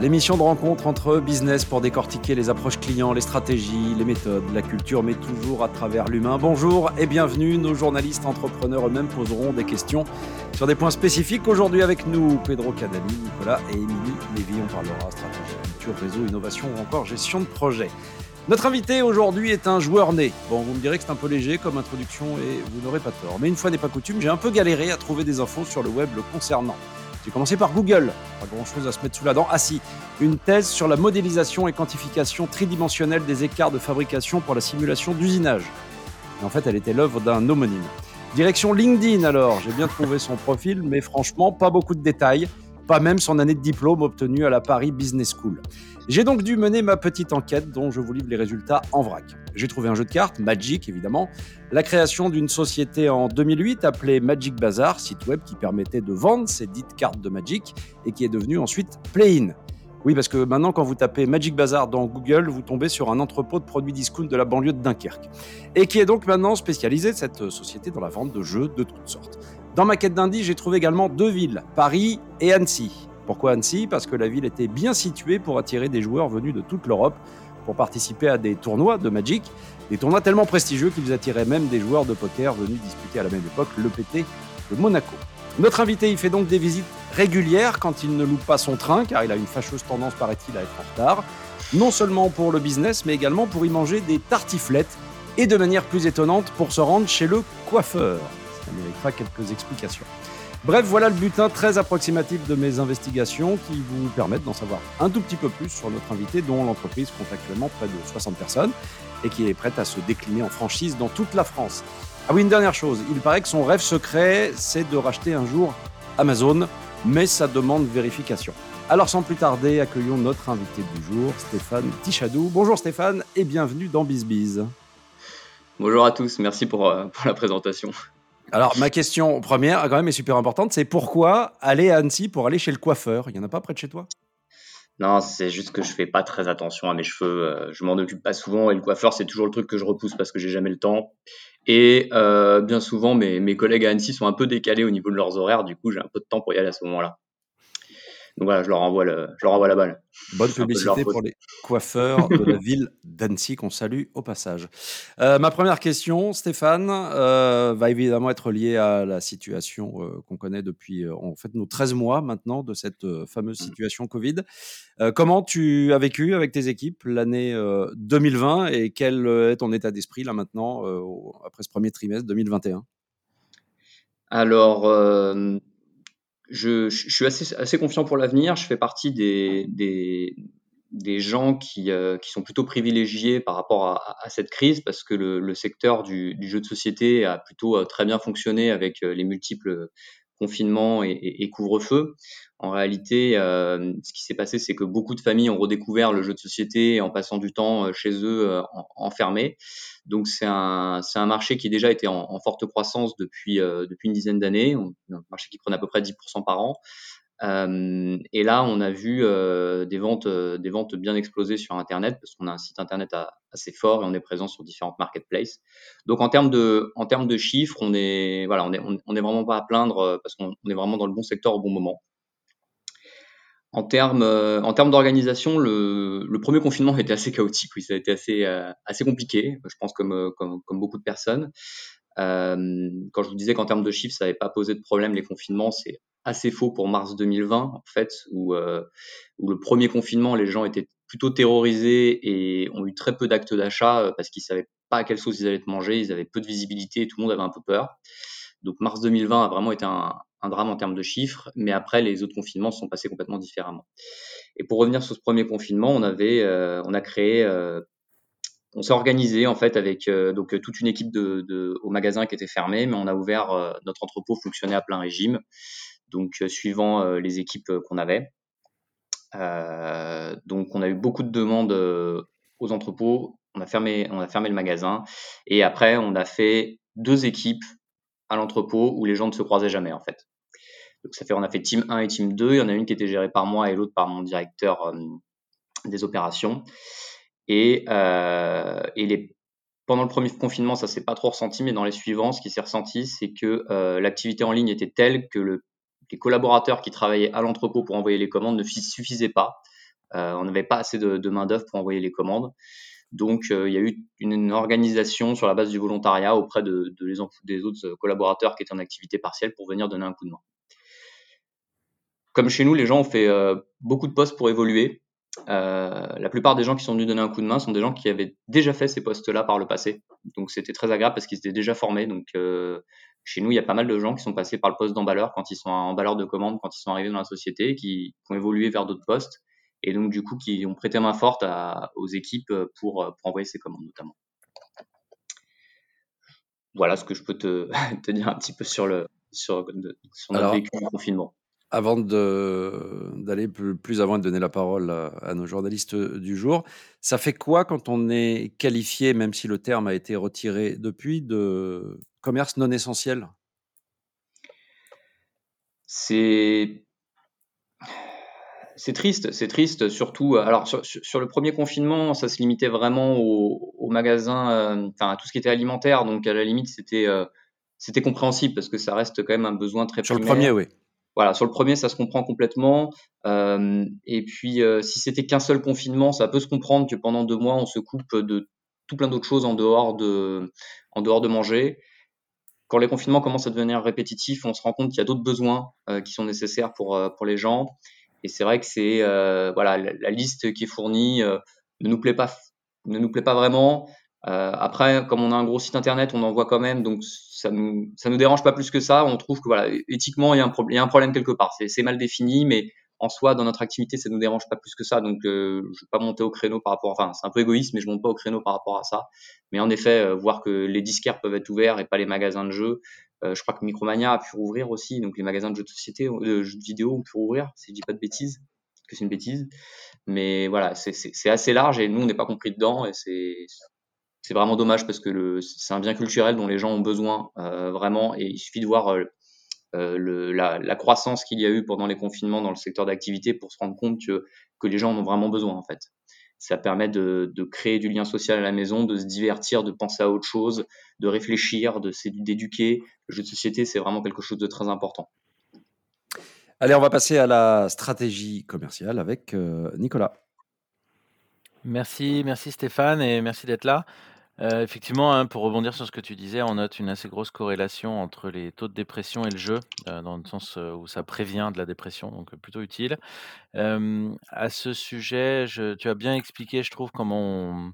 l'émission de rencontre entre business pour décortiquer les approches clients, les stratégies, les méthodes, la culture, mais toujours à travers l'humain. Bonjour et bienvenue. Nos journalistes entrepreneurs eux-mêmes poseront des questions sur des points spécifiques. Aujourd'hui avec nous, Pedro Cadani, Nicolas et Émilie Lévy. On parlera stratégie, culture, réseau, innovation ou encore gestion de projet. Notre invité aujourd'hui est un joueur né. Bon, vous me direz que c'est un peu léger comme introduction et vous n'aurez pas tort. Mais une fois n'est pas coutume, j'ai un peu galéré à trouver des infos sur le web le concernant. J'ai commencé par Google, pas grand chose à se mettre sous la dent. Ah si, une thèse sur la modélisation et quantification tridimensionnelle des écarts de fabrication pour la simulation d'usinage. en fait, elle était l'œuvre d'un homonyme. Direction LinkedIn alors, j'ai bien trouvé son profil, mais franchement, pas beaucoup de détails pas même son année de diplôme obtenue à la Paris Business School. J'ai donc dû mener ma petite enquête dont je vous livre les résultats en vrac. J'ai trouvé un jeu de cartes, Magic évidemment, la création d'une société en 2008 appelée Magic Bazaar, site web qui permettait de vendre ces dites cartes de Magic et qui est devenu ensuite Play-in. Oui, parce que maintenant, quand vous tapez Magic Bazaar dans Google, vous tombez sur un entrepôt de produits discount de la banlieue de Dunkerque. Et qui est donc maintenant spécialisé, cette société, dans la vente de jeux de toutes sortes. Dans ma quête d'indice, j'ai trouvé également deux villes, Paris et Annecy. Pourquoi Annecy? Parce que la ville était bien située pour attirer des joueurs venus de toute l'Europe pour participer à des tournois de Magic, des tournois tellement prestigieux qu'ils attiraient même des joueurs de poker venus disputer à la même époque le PT de Monaco. Notre invité y fait donc des visites régulières quand il ne loue pas son train, car il a une fâcheuse tendance, paraît-il, à être en retard, non seulement pour le business, mais également pour y manger des tartiflettes, et de manière plus étonnante pour se rendre chez le coiffeur. Ça méritera quelques explications. Bref, voilà le butin très approximatif de mes investigations qui vous permettent d'en savoir un tout petit peu plus sur notre invité dont l'entreprise compte actuellement près de 60 personnes et qui est prête à se décliner en franchise dans toute la France. Ah oui, une dernière chose, il paraît que son rêve secret, c'est de racheter un jour Amazon, mais ça demande vérification. Alors sans plus tarder, accueillons notre invité du jour, Stéphane Tichadou. Bonjour Stéphane et bienvenue dans BizBiz. Bonjour à tous, merci pour, euh, pour la présentation. Alors, ma question première, quand même, est super importante. C'est pourquoi aller à Annecy pour aller chez le coiffeur? Il n'y en a pas près de chez toi? Non, c'est juste que je fais pas très attention à mes cheveux. Euh, je m'en occupe pas souvent et le coiffeur, c'est toujours le truc que je repousse parce que j'ai jamais le temps. Et euh, bien souvent, mes, mes collègues à Annecy sont un peu décalés au niveau de leurs horaires. Du coup, j'ai un peu de temps pour y aller à ce moment-là. Donc voilà, je leur envoie, le, je leur envoie la balle. Bonne publicité pour les coiffeurs de la ville d'Annecy qu'on salue au passage. Euh, ma première question, Stéphane, euh, va évidemment être liée à la situation euh, qu'on connaît depuis en fait nos 13 mois maintenant de cette fameuse mmh. situation Covid. comment tu as vécu avec tes équipes l'année 2020 et quel est ton état d'esprit là maintenant après ce premier trimestre 2021 Alors je, suis assez, confiant pour l'avenir. Je fais partie des, gens qui, euh, qui, sont plutôt privilégiés par rapport à, cette crise parce que le, secteur du, du, jeu de société a plutôt euh, très bien fonctionné avec euh, les multiples confinements et, couvre-feu. En réalité, euh, ce qui s'est passé, c'est que beaucoup de familles ont redécouvert le jeu de société en passant du temps chez eux enfermés. Donc c'est un, un marché qui déjà était en, en forte croissance depuis, depuis une dizaine d'années, un marché qui prenait à peu près 10% par an. Et là, on a vu euh, des ventes, euh, des ventes bien exploser sur Internet parce qu'on a un site Internet assez fort et on est présent sur différentes marketplaces. Donc en termes de, en termes de chiffres, on est, voilà, on est, on, est vraiment pas à plaindre parce qu'on est vraiment dans le bon secteur au bon moment. En termes, en termes d'organisation, le, le, premier confinement était assez chaotique. Oui, ça a été assez, assez compliqué. Je pense comme, comme, comme beaucoup de personnes. Quand je vous disais qu'en termes de chiffres, ça n'avait pas posé de problème les confinements, c'est assez faux pour mars 2020 en fait, où, euh, où le premier confinement, les gens étaient plutôt terrorisés et ont eu très peu d'actes d'achat euh, parce qu'ils savaient pas à quelle sauce ils allaient te manger, ils avaient peu de visibilité, tout le monde avait un peu peur. Donc mars 2020 a vraiment été un, un drame en termes de chiffres, mais après les autres confinements sont passés complètement différemment. Et pour revenir sur ce premier confinement, on avait, euh, on a créé on s'est organisé en fait avec donc toute une équipe de, de, au magasin qui était fermé, mais on a ouvert notre entrepôt fonctionnait à plein régime, donc euh, suivant les équipes qu'on avait. donc on a eu beaucoup de demandes aux entrepôts, on a fermé on a fermé le magasin et après on a fait deux équipes à l'entrepôt où les gens ne se croisaient jamais en fait. Donc ça fait on a fait team 1 et team 2, il y en a une qui était gérée par moi et l'autre par mon directeur des opérations. Et, euh, et les, pendant le premier confinement, ça s'est pas trop ressenti, mais dans les suivants, ce qui s'est ressenti, c'est que euh, l'activité en ligne était telle que le, les collaborateurs qui travaillaient à l'entrepôt pour envoyer les commandes ne suffisaient pas. on n'avait pas assez de, main-d'œuvre pour envoyer les commandes. Donc, il y a eu une, organisation sur la base du volontariat auprès de, des autres collaborateurs qui étaient en activité partielle pour venir donner un coup de main. Comme chez nous, les gens ont fait beaucoup de postes pour évoluer. Euh, la plupart des gens qui sont venus donner un coup de main sont des gens qui avaient déjà fait ces postes-là par le passé. Donc c'était très agréable parce qu'ils étaient déjà formés. Donc euh, chez nous, il y a pas mal de gens qui sont passés par le poste d'emballeur quand ils sont emballeurs de commande, quand ils sont arrivés dans la société, qui, ont évolué vers d'autres postes et donc du coup qui ont prêté main forte aux équipes pour, envoyer ces commandes notamment. Voilà ce que je peux te, dire un petit peu sur le sur, notre vécu confinement. Avant d'aller plus, avant et de donner la parole à, nos journalistes du jour, ça fait quoi quand on est qualifié, même si le terme a été retiré depuis, de commerce non essentiel? C'est c'est triste, c'est triste, surtout. Alors sur, le premier confinement, ça se limitait vraiment aux, magasins, euh, enfin à tout ce qui était alimentaire. Donc à la limite, c'était euh, c'était compréhensible parce que ça reste quand même un besoin très sur le premier, oui. Voilà, sur le premier, ça se comprend complètement. Euh, et puis, euh, si c'était qu'un seul confinement, ça peut se comprendre que pendant deux mois, on se coupe de tout plein d'autres choses en dehors de, en dehors de manger. Quand les confinements commencent à devenir répétitifs, on se rend compte qu'il y a d'autres besoins euh, qui sont nécessaires pour, pour les gens. Et c'est vrai que c'est voilà la, liste qui est fournie ne nous plaît pas ne nous plaît pas vraiment. Euh, après, comme on a un gros site internet, on en voit quand même, donc ça nous ça nous dérange pas plus que ça. On trouve que voilà, éthiquement, il y a un, il y a un problème quelque part. C'est mal défini, mais en soi, dans notre activité, ça nous dérange pas plus que ça. Donc, euh, je vais pas monter au créneau par rapport. Enfin, c'est un peu égoïste, mais je monte pas au créneau par rapport à ça. Mais en effet, euh, voir que les disquaires peuvent être ouverts et pas les magasins de jeux. Euh, je crois que Micromania a pu rouvrir aussi, donc les magasins de jeux de société, de jeux de vidéo ont pu rouvrir, si je dis pas de bêtises, que c'est une bêtise. Mais voilà, c'est assez large et nous, on n'est pas compris dedans et c'est vraiment dommage parce que c'est un bien culturel dont les gens ont besoin euh, vraiment et il suffit de voir euh, euh, le, la, croissance qu'il y a eu pendant les confinements dans le secteur d'activité pour se rendre compte que, que les gens en ont vraiment besoin en fait. Ça permet de, de, créer du lien social à la maison, de se divertir, de penser à autre chose, de réfléchir, de d'éduquer. Le jeu de société, c'est vraiment quelque chose de très important. Allez, on va passer à la stratégie commerciale avec Nicolas. Merci, merci Stéphane et merci d'être là. Euh, effectivement, hein, pour rebondir sur ce que tu disais, on note une assez grosse corrélation entre les taux de dépression et le jeu, euh, dans le sens euh, où ça prévient de la dépression, donc plutôt utile. à ce sujet, tu as bien expliqué, je trouve, comment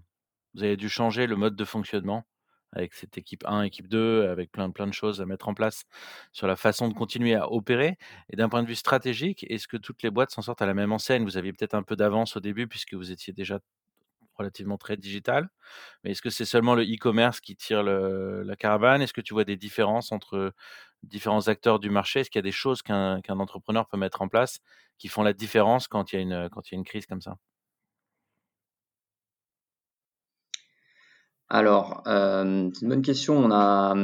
vous avez dû changer le mode de fonctionnement avec cette équipe 1, équipe 2, avec plein de choses à mettre en place sur la façon de continuer à opérer. Et d'un point de vue stratégique, est-ce que toutes les boîtes s'en sortent à la même enseigne? Vous aviez peut-être un peu d'avance au début puisque vous étiez déjà relativement très digital. Mais est-ce que c'est seulement le e-commerce qui tire la caravane? Est-ce que tu vois des différences entre différents acteurs du marché? Est-ce qu'il y a des choses qu'un entrepreneur peut mettre en place qui font la différence quand il y a une, crise comme ça? Alors, euh, c'est une bonne question. On a,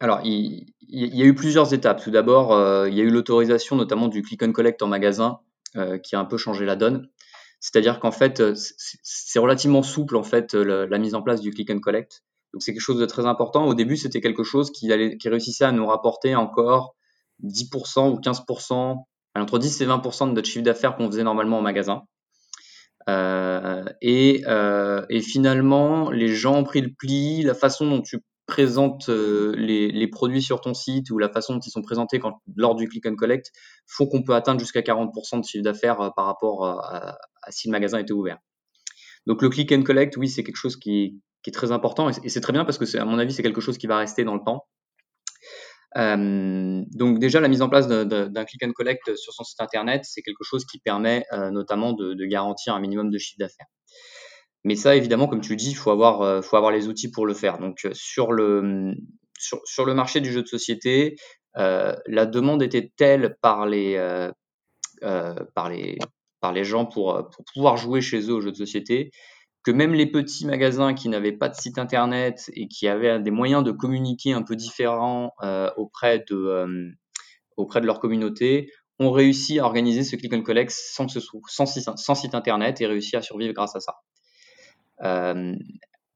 alors, il, y a eu plusieurs étapes. Tout d'abord, euh, il y a eu l'autorisation notamment du click and collect en magasin euh, qui a un peu changé la donne. C'est-à-dire qu'en fait, euh, c'est relativement souple en fait la mise en place du click and collect. Donc c'est quelque chose de très important. Au début, c'était quelque chose qui, allait, qui réussissait à nous rapporter encore 10% ou 15%, entre 10 et 20% de notre chiffre d'affaires qu'on faisait normalement en magasin. Euh, et, euh, et, finalement, les gens ont pris le pli, la façon dont tu présentes euh, les, produits sur ton site ou la façon dont ils sont présentés lors du click and collect font qu'on peut atteindre jusqu'à 40% de chiffre d'affaires euh, par rapport à, si le magasin était ouvert. Donc le click and collect, oui, c'est quelque chose qui, est très important et c'est très bien parce que à mon avis, c'est quelque chose qui va rester dans le temps. Euh, donc déjà, la mise en place d'un click and collect sur son site internet, c'est quelque chose qui permet euh, notamment de, garantir un minimum de chiffre d'affaires. Mais ça, évidemment, comme tu dis, il faut avoir, euh, faut avoir les outils pour le faire. Donc sur le, sur, le marché du jeu de société, la demande était telle par les, gens pour, euh, pouvoir jouer chez eux aux jeux de société, que même les petits magasins qui n'avaient pas de site internet et qui avaient des moyens de communiquer un peu différents euh, auprès, de, euh, leur communauté ont réussi à organiser ce click and collect sans, sans, sans, site internet et réussi à survivre grâce à ça.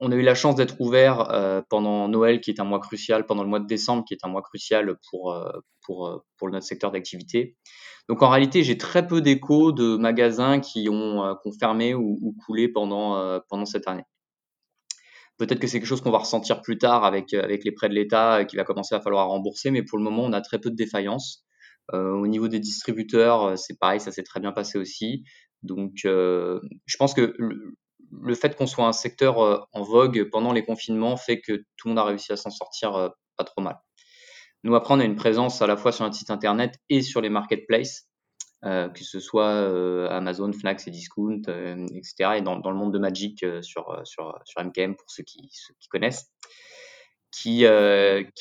On a eu la chance d'être ouvert euh, pendant Noël, qui est un mois crucial, pendant le mois de décembre, qui est un mois crucial pour, euh, pour, euh, pour notre secteur d'activité. Donc en réalité, j'ai très peu d'échos de magasins qui ont, fermé ou, ou, coulé pendant, pendant cette année. Peut-être que c'est quelque chose qu'on va ressentir plus tard avec, avec les prêts de l'État qui va commencer à falloir rembourser, mais pour le moment, on a très peu de défaillances. au niveau des distributeurs, c'est pareil, ça s'est très bien passé aussi. Donc, je pense que fait qu'on soit un secteur euh, en vogue pendant les confinements fait que tout le monde a réussi à s'en sortir euh, pas trop mal. Nous, après, on a une présence à la fois sur notre site internet et sur les marketplaces, euh, que ce soit Amazon, Fnac, et Discount, etc. Et dans, le monde de Magic sur, sur, MKM, pour ceux qui, connaissent, qui,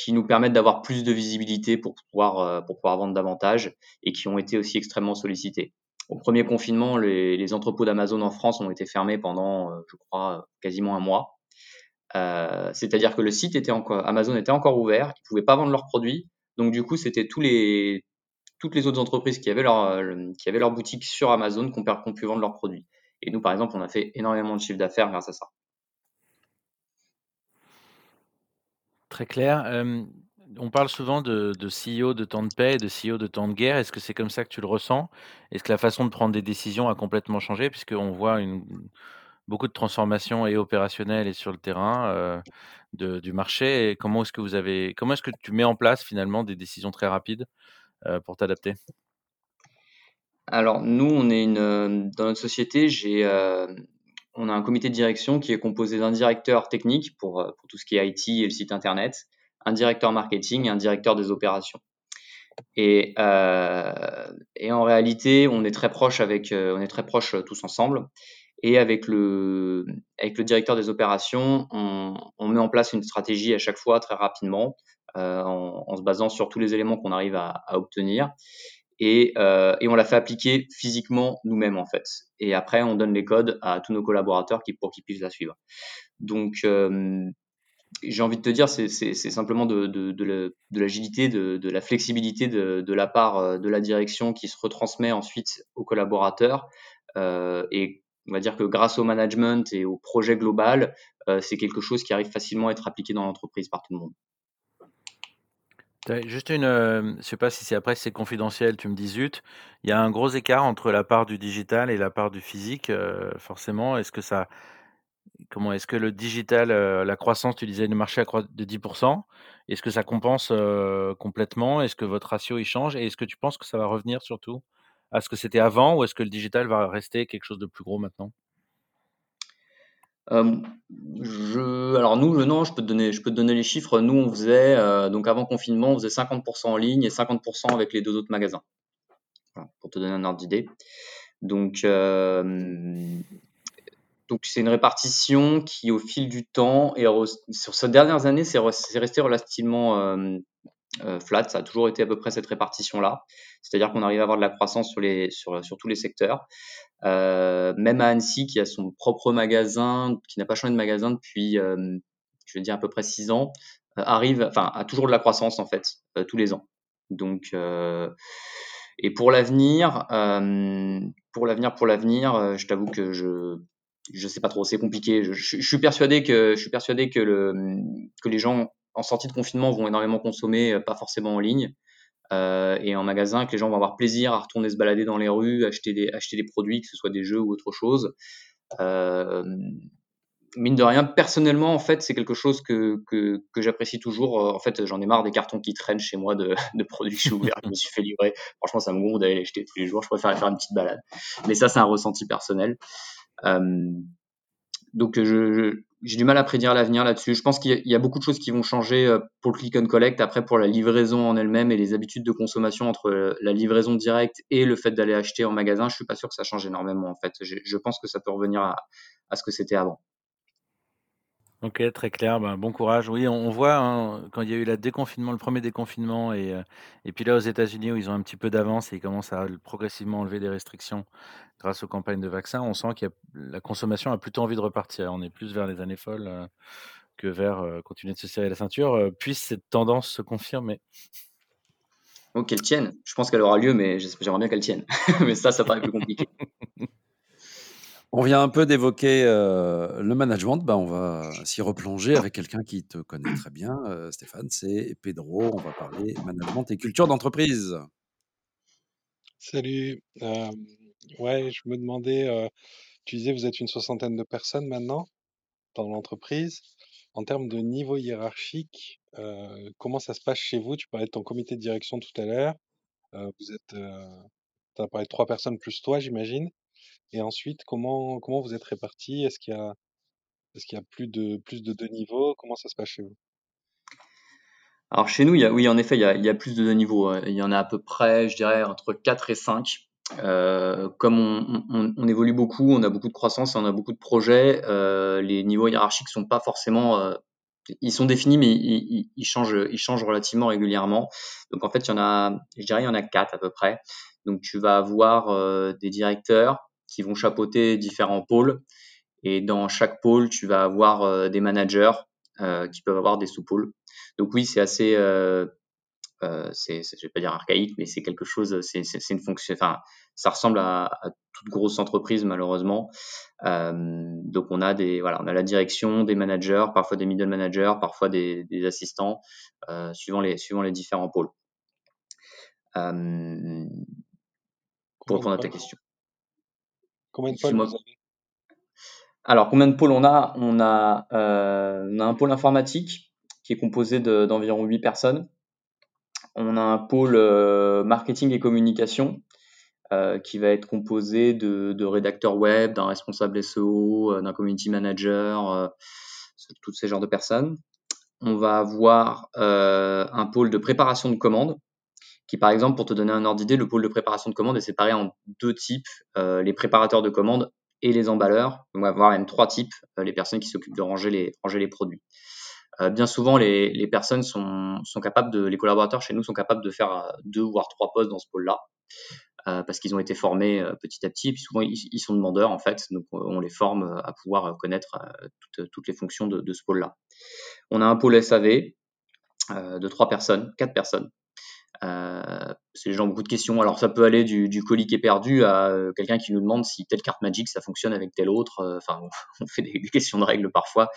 nous permettent d'avoir plus de visibilité pour pouvoir vendre davantage et qui ont été aussi extrêmement sollicités. Au premier confinement, les, entrepôts d'Amazon en France ont été fermés pendant, euh, je crois, quasiment un mois. Euh, c'est-à-dire que le site était encore, Amazon était encore ouvert, ils ne pouvaient pas vendre leurs produits. Donc du coup, c'était toutes les autres entreprises qui avaient leur, euh, qui avaient leur boutique sur Amazon qui ont, pu vendre leurs produits. Et nous, par exemple, on a fait énormément de chiffre d'affaires grâce à ça. Très clair on parle souvent de, CEO de temps de paix de CEO de temps de guerre. Est-ce que c'est comme ça que tu le ressens? Est-ce que la façon de prendre des décisions a complètement changé? Puisqu'on voit beaucoup de transformations et opérationnelles et sur le terrain euh, du marché. Comment est-ce que vous avez comment est-ce que tu mets en place finalement des décisions très rapides euh, pour t'adapter? Alors nous, on est dans notre société, j'ai euh, on a un comité de direction qui est composé d'un directeur technique pour tout ce qui est IT et le site internet, un directeur marketing et un directeur des opérations. Et, euh, et en réalité, on est très proche avec, euh, on est très proche euh, tous ensemble. Et avec le, avec le directeur des opérations, on, on met en place une stratégie à chaque fois très rapidement, euh, en, en, se basant sur tous les éléments qu'on arrive à, à obtenir. Et, euh, et, on l'a fait appliquer physiquement nous-mêmes en fait. Et après, on donne les codes à tous nos collaborateurs qui, pour qu'ils puissent la suivre. Donc, euh, j'ai envie de te dire, c'est simplement de, l'agilité, de, la flexibilité de, la part euh, de la direction qui se retransmet ensuite aux collaborateurs. Euh, et on va dire que grâce au management et au projet global, euh, c'est quelque chose qui arrive facilement à être appliqué dans l'entreprise par tout le monde. Juste une, je sais pas si c'est après c'est confidentiel, tu me dis zut, il y a un gros écart entre la part du digital et la part du physique, forcément. Est-ce que ça, Comment est-ce que le digital, euh, la croissance, tu disais le marché accroît de 10% Est-ce que ça compense, euh, complètement? Est-ce que votre ratio, il change? Et est-ce que tu penses que ça va revenir surtout à ce que c'était avant ou est-ce que le digital va rester quelque chose de plus gros maintenant? alors nous, non, je peux te donner je peux te donner les chiffres. Nous, on faisait, euh, donc avant confinement, on faisait 50% en ligne et 50% avec les deux autres magasins. pour te donner un ordre d'idée. Donc, donc c'est une répartition qui, au fil du temps, et sur ces dernières années, c'est resté relativement euh, euh, flat. Ça a toujours été à peu près cette répartition-là. C'est-à-dire qu'on arrive à avoir de la croissance sur, tous les secteurs. Euh, même à Annecy, qui a son propre magasin, qui n'a pas changé de magasin depuis, je veux dire, à peu près six ans, arrive, enfin, a toujours de la croissance, en fait, tous les ans. Donc, et pour l'avenir, pour l'avenir, pour l'avenir, je t'avoue que je je sais pas trop, c'est compliqué. Je, je, suis persuadé que je suis persuadé que le que les gens en sortie de confinement vont énormément consommer, euh, pas forcément en ligne euh, et en magasin, que les gens vont avoir plaisir à retourner se balader dans les rues, acheter des acheter des produits, que ce soit des jeux ou autre chose. Euh, mine de rien, personnellement, en fait, c'est quelque chose que, que, que j'apprécie toujours. En fait, j'en ai marre des cartons qui traînent chez moi de, de produits que je je me suis fait livrer. Franchement, ça me gonfle d'aller les acheter tous les jours. Je préfère faire une petite balade. Mais ça, c'est un ressenti personnel. Euh, donc j'ai du mal à prédire l'avenir là-dessus. Je pense qu'il y, a beaucoup de choses qui vont changer euh, pour le click and collect. Après, pour la livraison en elle-même et les habitudes de consommation entre euh, la livraison directe et le fait d'aller acheter en magasin, je suis pas sûr que ça change énormément en fait. Je, pense que ça peut revenir à ce que c'était avant. OK, très clair. Ben, bon courage. Oui, on voit, hein, quand il y a eu la déconfinement, le premier déconfinement et euh, et puis là, aux États-Unis, où ils ont un petit peu d'avance et ils commencent à progressivement enlever des restrictions grâce aux campagnes de vaccins, on sent a la consommation a plutôt envie de repartir. On est plus vers les années folles, euh, que vers, euh, continuer de se serrer la ceinture. puisse cette tendance se confirmer. Oh, qu'elle tienne. Je pense qu'elle aura lieu, mais j'aimerais bien qu'elle tienne. Mais ça, ça paraît plus compliqué. On vient un peu d'évoquer euh, le management. Ben, on va s'y replonger avec quelqu'un qui te connaît très bien, euh, Stéphane. C'est Pedro. On va parler management et culture d'entreprise. Salut. Euh, ouais, je me demandais, euh, tu disais vous êtes une soixantaine de personnes maintenant dans l'entreprise. En termes de niveau hiérarchique, euh, comment ça se passe chez vous? Tu parlais de ton comité de direction tout à l'heure. Euh, vous êtes, euh, tu as parlé de trois personnes plus toi, j'imagine. Et ensuite, comment comment vous êtes répartis? Est-ce qu'il y a est-ce qu'il y a plus de plus de deux niveaux? Comment ça se passe chez vous? Alors chez nous, il y a, oui, en effet, il y a, il y a plus de deux niveaux. Il y en a à peu près, je dirais, entre 4 et 5. Euh, comme on, on- on évolue beaucoup, on a beaucoup de croissance on a beaucoup de projets, euh, les niveaux hiérarchiques sont pas forcément, euh, ils sont définis, mais ils, ils- ils changent, ils changent relativement régulièrement. Donc en fait, il y en a, je dirais, il y en a quatre à peu près. Donc tu vas avoir euh, des directeurs qui vont chapeauter différents pôles, et dans chaque pôle, tu vas avoir euh, des managers euh, qui peuvent avoir des sous-pôles. Donc oui, c'est assez, euh, euh, c'est, je vais pas dire archaïque, mais c'est quelque chose, c'est, une fonction, enfin, ça ressemble à, à toute grosse entreprise malheureusement. Euh, donc on a des, voilà, on a la direction, des managers, parfois des middle managers, parfois des, des assistants, euh, suivant les, suivant les différents pôles. Euh, pour répondre à ta question. Combien de pôles Excuse-moi. vous avez? Alors, combien de pôles on a? On a, euh, on a un pôle informatique qui est composé de- d'environ 8 personnes. On a un pôle euh, marketing et communication euh, qui va être composé de, de rédacteurs web, d'un responsable SEO, d'un community manager, tous ces genres de personnes. On va avoir un pôle de préparation de commandes qui, par exemple, pour te donner un ordre d'idée, le pôle de préparation de commandes est séparé en deux types, euh, les préparateurs de commandes et les emballeurs. On va avoir même trois types, euh, les personnes qui s'occupent de ranger les, produits. Euh, bien souvent, les, personnes sont, capables les collaborateurs chez nous sont capables de faire deux voire trois postes dans ce pôle-là. Parce qu'ils ont été formés petit à petit. Et puis souvent, ils, sont demandeurs en fait, donc on les forme à pouvoir connaître toutes, les fonctions de, de ce pôle-là. On a un pôle SAV de trois personnes, quatre personnes, c'est les gens beaucoup de questions. Alors ça peut aller du, colis qui est perdu à euh, quelqu'un qui nous demande si telle carte Magic ça fonctionne avec telle autre. Euh, enfin, on fait des, questions de règles parfois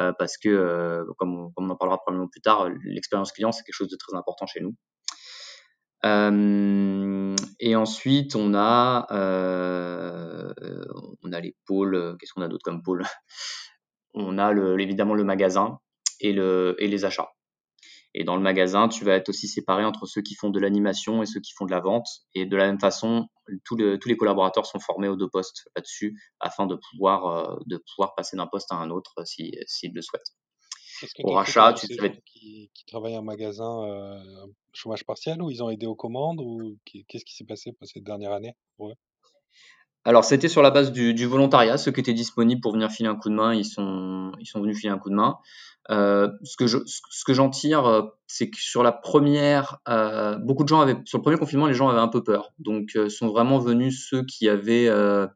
euh, parce que, euh, comme on, en parlera probablement plus tard, l'expérience client c'est quelque chose de très important chez nous. Euh, et ensuite on a on a les pôles. Qu'est-ce qu'on a d'autre comme pôle? On a évidemment le magasin et les achats. Et dans le magasin, tu vas être aussi séparé entre ceux qui font de l'animation et ceux qui font de la vente. Et de la même façon, tous, le, tous les collaborateurs sont formés aux deux postes là-dessus afin de pouvoir, euh, de pouvoir passer d'un poste à un autre s'ils si, si le souhaitent. Au rachat, tu savais. Qui, qui travaillent en magasin euh, chômage partiel ou ils ont aidé aux commandes ou qu'est-ce qui s'est passé pour cette dernière année pour eux? Alors, c'était sur la base du, volontariat. Ceux qui étaient disponibles pour venir filer un coup de main, ils sont, ils sont venus filer un coup de main. Euh, ce que je, ce j'en tire, c'est que sur la première, euh, beaucoup de gens avaient, sur le premier confinement, les gens avaient un peu peur. Donc, euh, sont vraiment venus ceux qui avaient, euh,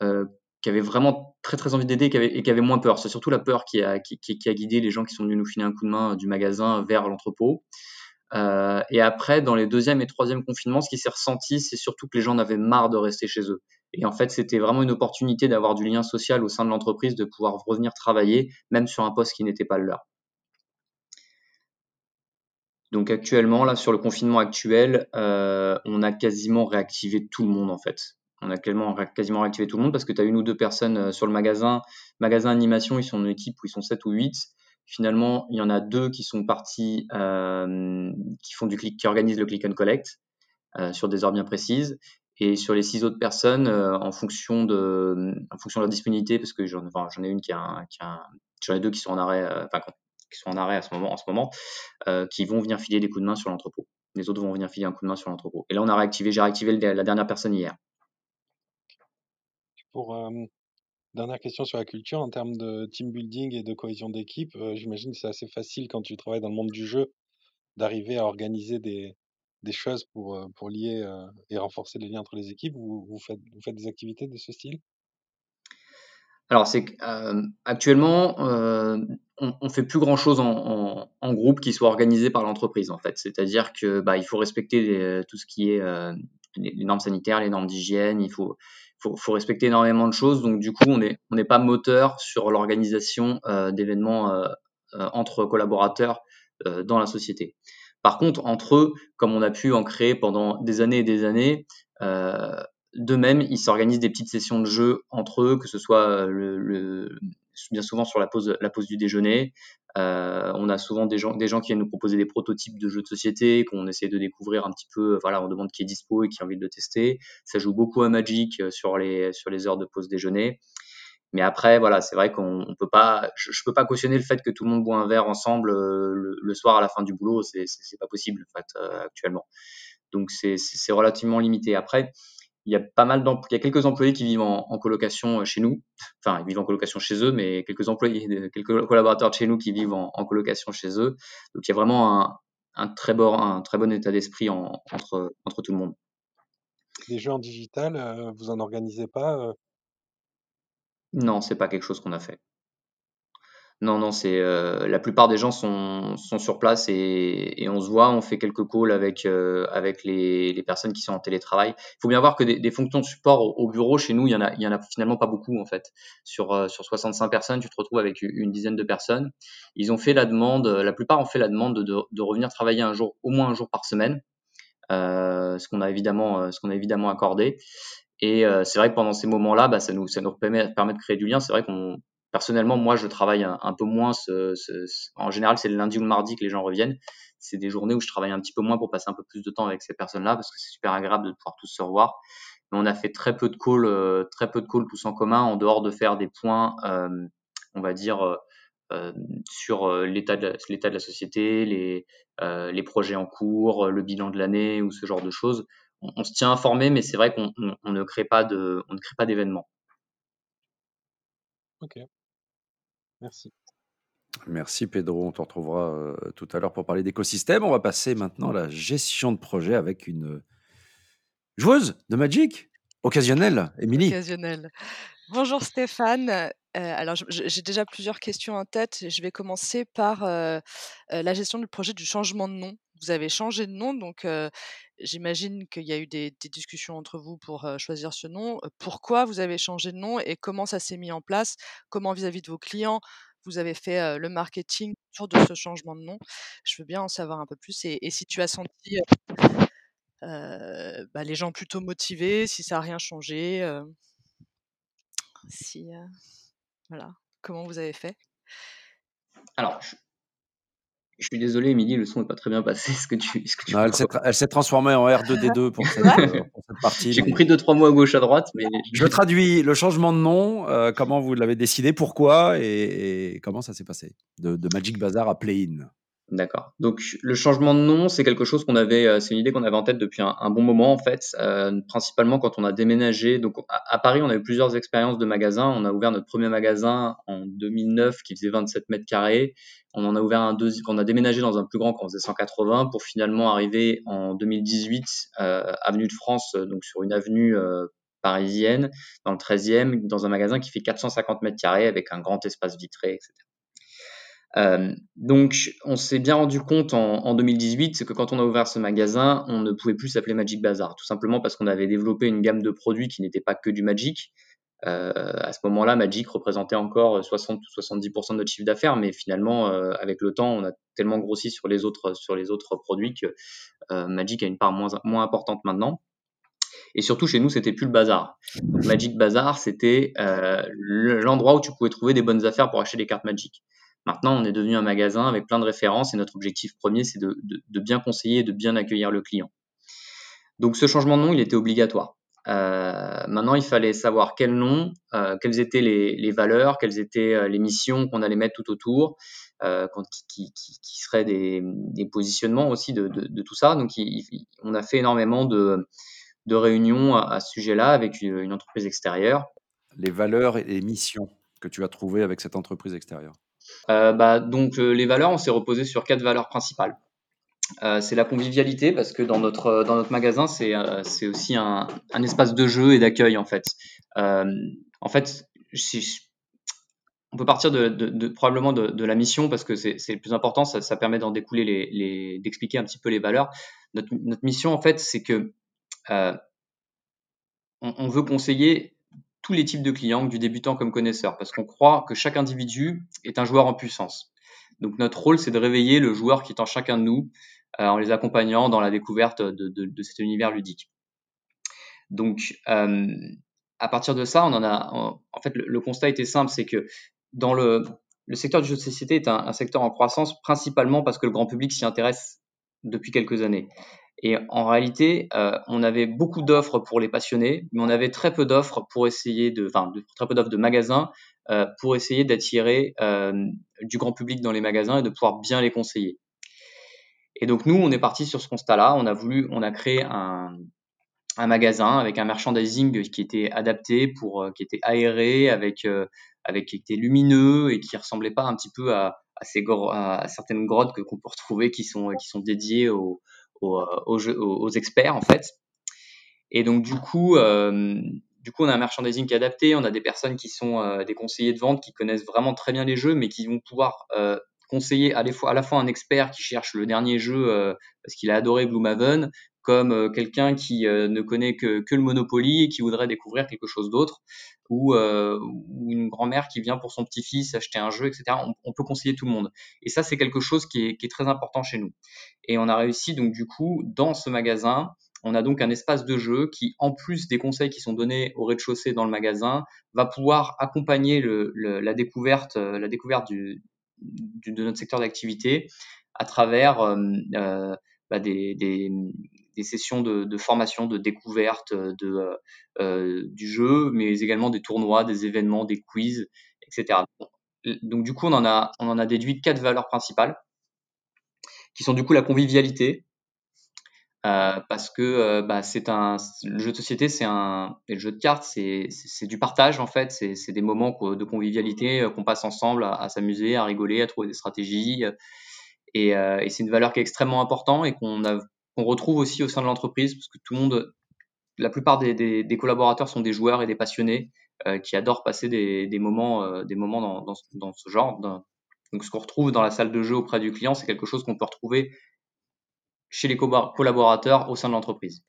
qui avaient vraiment très très envie d'aider et, et qui avaient moins peur. C'est surtout la peur qui a, qui, a guidé les gens qui sont venus nous filer un coup de main du magasin vers l'entrepôt. Euh, et après, dans les deuxième et troisième confinements, ce qui s'est ressenti, c'est surtout que les gens en avaient marre de rester chez eux. Et en fait, c'était vraiment une opportunité d'avoir du lien social au sein de l'entreprise, de pouvoir revenir travailler, même sur un poste qui n'était pas le leur. Donc actuellement, là, sur le confinement actuel, euh, on a quasiment réactivé tout le monde, en fait. On a quasiment, réactivé tout le monde parce que tu as une ou deux personnes sur le magasin. Magasin animation, ils sont une équipe où ils sont 7 ou 8. Finalement, il y en a deux qui sont partis, euh, qui font du click, qui organisent le click and collect euh, sur des heures bien précises. Et sur les six autres personnes, euh, en fonction de, en fonction de leur disponibilité, parce que j'en, ai une qui a, un, qui a j'en ai deux qui sont en arrêt, euh, enfin, qui sont en arrêt à ce moment, en ce moment, euh, qui vont venir filer des coups de main sur l'entrepôt. Les autres vont venir filer un coup de main sur l'entrepôt. Et là, on a réactivé, j'ai réactivé la dernière personne hier. Pour dernière question sur la culture, en termes de team building et de cohésion d'équipe, j'imagine que c'est assez facile quand tu travailles dans le monde du jeu d'arriver à organiser des, des choses pour, pour lier et renforcer les liens entre les équipes? Vous, faites, vous faites des activités de ce style? Alors, c'est euh, actuellement, euh, on, on fait plus grand chose en, en, groupe qui soit organisé par l'entreprise, en fait. C'est-à-dire que bah, faut respecter tout ce qui est les, normes sanitaires, les normes d'hygiène. Il faut, faut, faut respecter énormément de choses. Donc du coup, on n'est on n'est pas moteur sur l'organisation d'événements euh, entre collaborateurs dans la société. Par contre, entre eux, comme on a pu en créer pendant des années et des années, de même, ils s'organisent des petites sessions de jeu entre eux, que ce soit le bien souvent sur la pause, du déjeuner. Euh, on a souvent des gens, qui viennent nous proposer des prototypes de jeux de société qu'on essaie de découvrir un petit peu. Voilà, on demande qui est dispo et qui a envie de le tester. Ça joue beaucoup à Magic euh, sur les, sur les heures de pause déjeuner. Mais après, voilà, c'est vrai qu'on peut pas, je, je, peux pas cautionner le fait que tout le monde boit un verre ensemble euh, le, soir à la fin du boulot. C'est, pas possible en fait euh, actuellement. Donc c'est, relativement limité. Après, il y a pas mal il y a quelques employés qui vivent en, colocation euh, chez nous. Enfin, ils vivent en colocation chez eux, mais quelques employés, quelques collaborateurs de chez nous qui vivent en, colocation chez eux. Donc, il y a vraiment un, très, bon, un très bon état d'esprit entre, entre tout le monde. Les jeux en digital, vous en organisez pas? Non, c'est pas quelque chose qu'on a fait. Non, non, c'est euh, la plupart des gens sont, sur place et, on se voit, on fait quelques calls avec, euh, les, personnes qui sont en télétravail. Il faut bien voir que des, fonctions de support au, bureau, chez nous, il y, en a, finalement pas beaucoup en fait. Sur, euh, sur 65 personnes, tu te retrouves avec une dizaine de personnes. Ils ont fait la demande, la plupart ont fait la demande de, revenir travailler un jour, au moins un jour par semaine, ce qu'on a évidemment accordé. Et c'est vrai que pendant ces moments-là, bah, ça nous, ça nous permet, de créer du lien. C'est vrai qu'on personnellement, moi, je travaille un, peu moins. Ce, ce, en général, c'est le lundi ou le mardi que les gens reviennent. C'est des journées où je travaille un petit peu moins pour passer un peu plus de temps avec ces personnes-là parce que c'est super agréable de pouvoir tous se revoir. Mais on a fait très peu de calls, euh, très peu de calls tous en commun, en dehors de faire des points, euh, on va dire, euh, euh sur euh, l'état de, l'état de la société, les, les projets en cours, le bilan de l'année ou ce genre de choses. On, on se tient informé, mais c'est vrai qu'on on, on ne crée pas de, on ne crée pas d'événements. Ok. Merci. Merci Pedro, on te retrouvera euh, tout à l'heure pour parler d'écosystème. On va passer maintenant à la gestion de projet avec une joueuse de Magic, occasionnelle, Émilie. Occasionnelle. Bonjour Stéphane. Euh, alors j'ai déjà plusieurs questions en tête. Je vais commencer par euh, la gestion du projet du changement de nom. Vous avez changé de nom, donc j'imagine qu'il y a eu des, discussions entre vous pour choisir ce nom. Pourquoi vous avez changé de nom et comment ça s'est mis en place? Comment vis-à-vis de vos clients vous avez fait le marketing autour de ce changement de nom? Je veux bien en savoir un peu plus et, si tu as senti bah, les gens plutôt motivés, si ça n'a rien changé, si voilà, comment vous avez fait? Alors, suis désolé, Émilie, le son n'est pas très bien passé. Ce que tu, ce que tu non, elle s'est transformée en R2D2 pour cette, euh, pour cette partie. J'ai compris deux, trois mots à gauche, à droite. Mais... Je traduis le changement de nom, euh, comment vous l'avez décidé, pourquoi et, et comment ça s'est passé de, de, Magic Bazar à Play-In. D'accord. Donc le changement de nom, c'est quelque chose qu'on avait, euh, c'est une idée qu'on avait en tête depuis un, bon moment en fait, euh, principalement quand on a déménagé. Donc à, Paris, on a eu plusieurs expériences de magasins. On a ouvert notre premier magasin en 2009 qui faisait 27 mètres carrés. On en a ouvert un deuxième, on a déménagé dans un plus grand qui faisait 180 pour finalement arriver en 2018 euh, avenue de France, donc sur une avenue euh, parisienne, dans le 13e, dans un magasin qui fait 450 mètres carrés avec un grand espace vitré, etc. Euh, donc, on s'est bien rendu compte en, en 2018 que quand on a ouvert ce magasin, on ne pouvait plus s'appeler Magic Bazar, tout simplement parce qu'on avait développé une gamme de produits qui n'était pas que du Magic. Euh, à ce moment-là, Magic représentait encore 60 ou 70% de notre chiffre d'affaires, mais finalement, euh, avec le temps, on a tellement grossi sur les autres, sur les autres produits que euh, Magic a une part moins, moins importante maintenant. Et surtout, chez nous, c'était plus le bazar. Magic Bazar, c'était euh, l'endroit où tu pouvais trouver des bonnes affaires pour acheter des cartes Magic. Maintenant, on est devenu un magasin avec plein de références et notre objectif premier, c'est de, bien conseiller et de bien accueillir le client. Donc ce changement de nom, il était obligatoire. Euh, maintenant, il fallait savoir quel nom, euh, quelles étaient les, valeurs, quelles étaient euh, les missions qu'on allait mettre tout autour, qui, seraient des, positionnements aussi de, tout ça. Donc, on a fait énormément de, réunions à, ce sujet-là avec une, une entreprise extérieure. Les valeurs et les missions que tu as trouvées avec cette entreprise extérieure bah, donc euh, les valeurs, on s'est reposé sur quatre valeurs principales. Euh, c'est la convivialité parce que dans notre dans notre magasin c'est euh, c'est aussi un, un, espace de jeu et d'accueil en fait. Euh, en fait, on peut partir de, probablement de, la mission parce que c'est le plus important, ça, permet d'en découler les, d'expliquer un petit peu les valeurs. Notre mission en fait c'est que on, veut conseiller tous les types de clients, du débutant comme connaisseur, parce qu'on croit que chaque individu est un joueur en puissance. Donc notre rôle, c'est de réveiller le joueur qui est en chacun de nous, euh, en les accompagnant dans la découverte de, cet univers ludique. Donc, euh, à partir de ça, on en a. En, fait, le, constat était simple, c'est que dans le, le secteur du jeu de société est un, secteur en croissance principalement parce que le grand public s'y intéresse depuis quelques années. Et en réalité, euh, on avait beaucoup d'offres pour les passionnés, mais on avait très peu d'offres pour essayer de, enfin, très peu d'offres de magasins euh, pour essayer d'attirer euh, du grand public dans les magasins et de pouvoir bien les conseiller. Et donc nous, on est parti sur ce constat-là. On a voulu, on a créé un, magasin avec un merchandising qui était adapté pour, qui était aéré, avec, avec qui était lumineux et qui ressemblait pas un petit peu à, ces, certaines grottes que qu'on peut retrouver qui sont, qui sont dédiées aux, aux, aux, experts en fait. Et donc du coup, euh, du coup, on a un merchandising qui est adapté. On a des personnes qui sont euh, des conseillers de vente qui connaissent vraiment très bien les jeux, mais qui vont pouvoir euh, conseiller à fois, à la fois un expert qui cherche le dernier jeu euh, parce qu'il a adoré Gloomhaven, comme euh, quelqu'un qui euh, ne connaît que, que, le Monopoly et qui voudrait découvrir quelque chose d'autre, ou, ou, une grand-mère qui vient pour son petit-fils acheter un jeu, etc. On, peut conseiller tout le monde. Et ça, c'est quelque chose qui est, très important chez nous. Et on a réussi donc du coup dans ce magasin. On a donc un espace de jeu qui, en plus des conseils qui sont donnés au rez-de-chaussée dans le magasin, va pouvoir accompagner la découverte, la découverte de notre secteur d'activité à travers euh, euh, bah, des, des, sessions de, formation, de découverte de, euh, du jeu, mais également des tournois, des événements, des quiz, etc. Donc du coup, on en a, on en a déduit quatre valeurs principales, qui sont du coup la convivialité, euh, parce que euh, bah, c'est un le jeu de société, c'est un et le jeu de cartes, c'est du partage en fait, c'est des moments de convivialité euh, qu'on passe ensemble à, à s'amuser, à rigoler, à trouver des stratégies et, et c'est une valeur qui est extrêmement importante et qu'on a qu'on retrouve aussi au sein de l'entreprise parce que tout le monde, la plupart des, collaborateurs sont des joueurs et des passionnés qui adorent passer des, moments des moments dans, ce genre. Donc ce qu'on retrouve dans la salle de jeu auprès du client, c'est quelque chose qu'on peut retrouver chez les collaborateurs au sein de l'entreprise.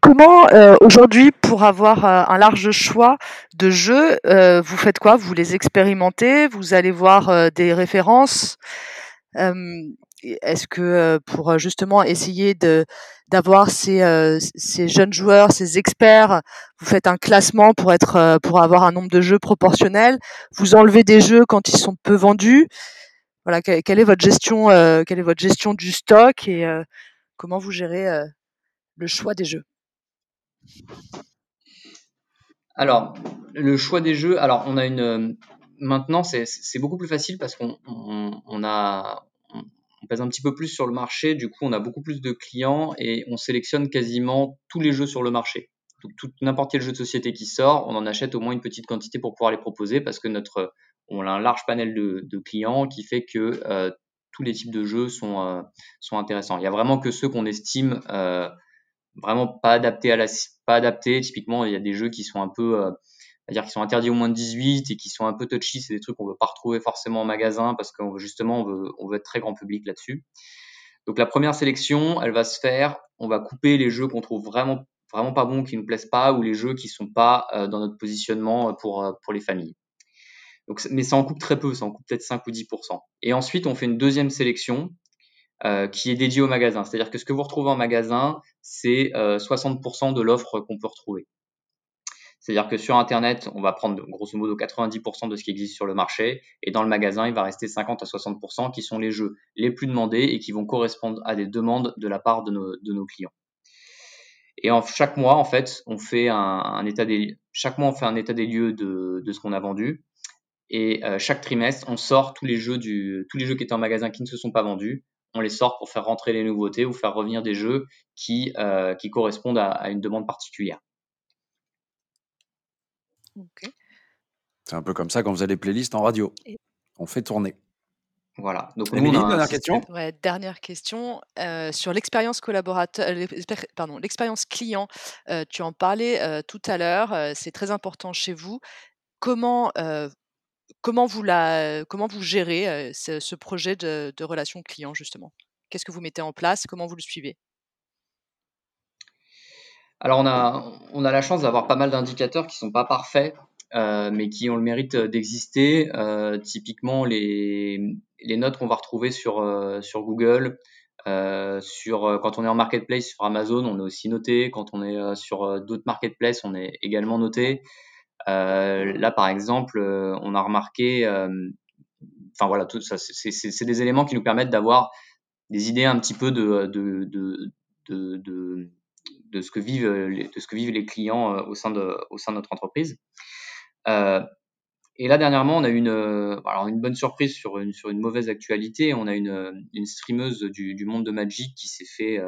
Comment euh, aujourd'hui, pour avoir euh, un large choix de jeux, euh, vous faites quoi? Vous les expérimentez? Vous allez voir des références? Est-ce que pour justement essayer de d'avoir ces, ces jeunes joueurs, ces experts, vous faites un classement pour avoir un nombre de jeux proportionnel Vous enlevez des jeux quand ils sont peu vendus Voilà, quelle est votre gestion du stock et Comment vous gérez le choix des jeux? Alors, le choix des jeux, alors on a une. Maintenant, c'est beaucoup plus facile parce qu'on on, a. On pèse un petit peu plus sur le marché, du coup, on a beaucoup plus de clients et on sélectionne quasiment tous les jeux sur le marché. Donc, n'importe quel jeu de société qui sort, on en achète au moins une petite quantité pour pouvoir les proposer parce que notre, on a un large panel de, clients qui fait que euh, tous les types de jeux sont, euh, sont intéressants. Il y a vraiment que ceux qu'on estime euh, vraiment pas adaptés à la pas adaptés. Typiquement, il y a des jeux qui sont un peu euh, dire qui sont interdits au moins de 18 et qui sont un peu touchy, c'est des trucs qu'on veut pas retrouver forcément en magasin parce que justement on veut, on veut être très grand public là-dessus. Donc la première sélection, elle va se faire, on va couper les jeux qu'on trouve vraiment vraiment pas bons, qui nous plaisent pas, ou les jeux qui sont pas dans notre positionnement pour pour les familles mais ça en coupe très peu, ça en coupe peut-être 5 ou 10%. Et ensuite, on fait une deuxième sélection euh, qui est dédiée au magasin. C'est-à-dire que ce que vous retrouvez en magasin, c'est 60% euh, de l'offre qu'on peut retrouver. C'est-à-dire que sur Internet, on va prendre grosso modo 90% de ce qui existe sur le marché, et dans le magasin, il va rester 50 à 60% qui sont les jeux les plus demandés et qui vont correspondre à des demandes de la part de nos, clients. Et en, chaque mois, en fait, on fait un, état des chaque mois, on fait un état des lieux de, de ce qu'on a vendu. Et euh, chaque trimestre, on sort tous les jeux du, tous les jeux qui étaient en magasin qui ne se sont pas vendus. On les sort pour faire rentrer les nouveautés ou faire revenir des jeux qui, euh, qui correspondent à, une demande particulière. C'est un peu comme ça quand vous avez les playlists en radio. On fait tourner. Voilà. Donc, dernière question? Ouais, dernière question euh, sur l'expérience collaborateur, pardon, l'expérience client. tu en parlais tout à l'heure. c'est très important chez vous. Comment Comment vous, la, comment vous gérez ce, projet de, relation client, justement? Qu'est-ce que vous mettez en place? Comment vous le suivez? Alors on a, on a la chance d'avoir pas mal d'indicateurs qui sont pas parfaits, euh, mais qui ont le mérite d'exister. Euh, typiquement les, les notes qu'on va retrouver sur, euh, Google, quand on est en marketplace sur Amazon, on est aussi noté. Quand on est sur d'autres marketplaces, on est également noté. là, par exemple, on a remarqué, enfin voilà, tout ça, c'est des éléments qui nous permettent d'avoir des idées un petit peu de de ce que vivent euh, les, de ce que vivent les clients euh, au sein de, au sein de notre entreprise. Euh, et là, dernièrement, on a eu une, alors une bonne surprise sur une, sur une mauvaise actualité. On a une, une streameuse du, du monde de Magic qui s'est fait,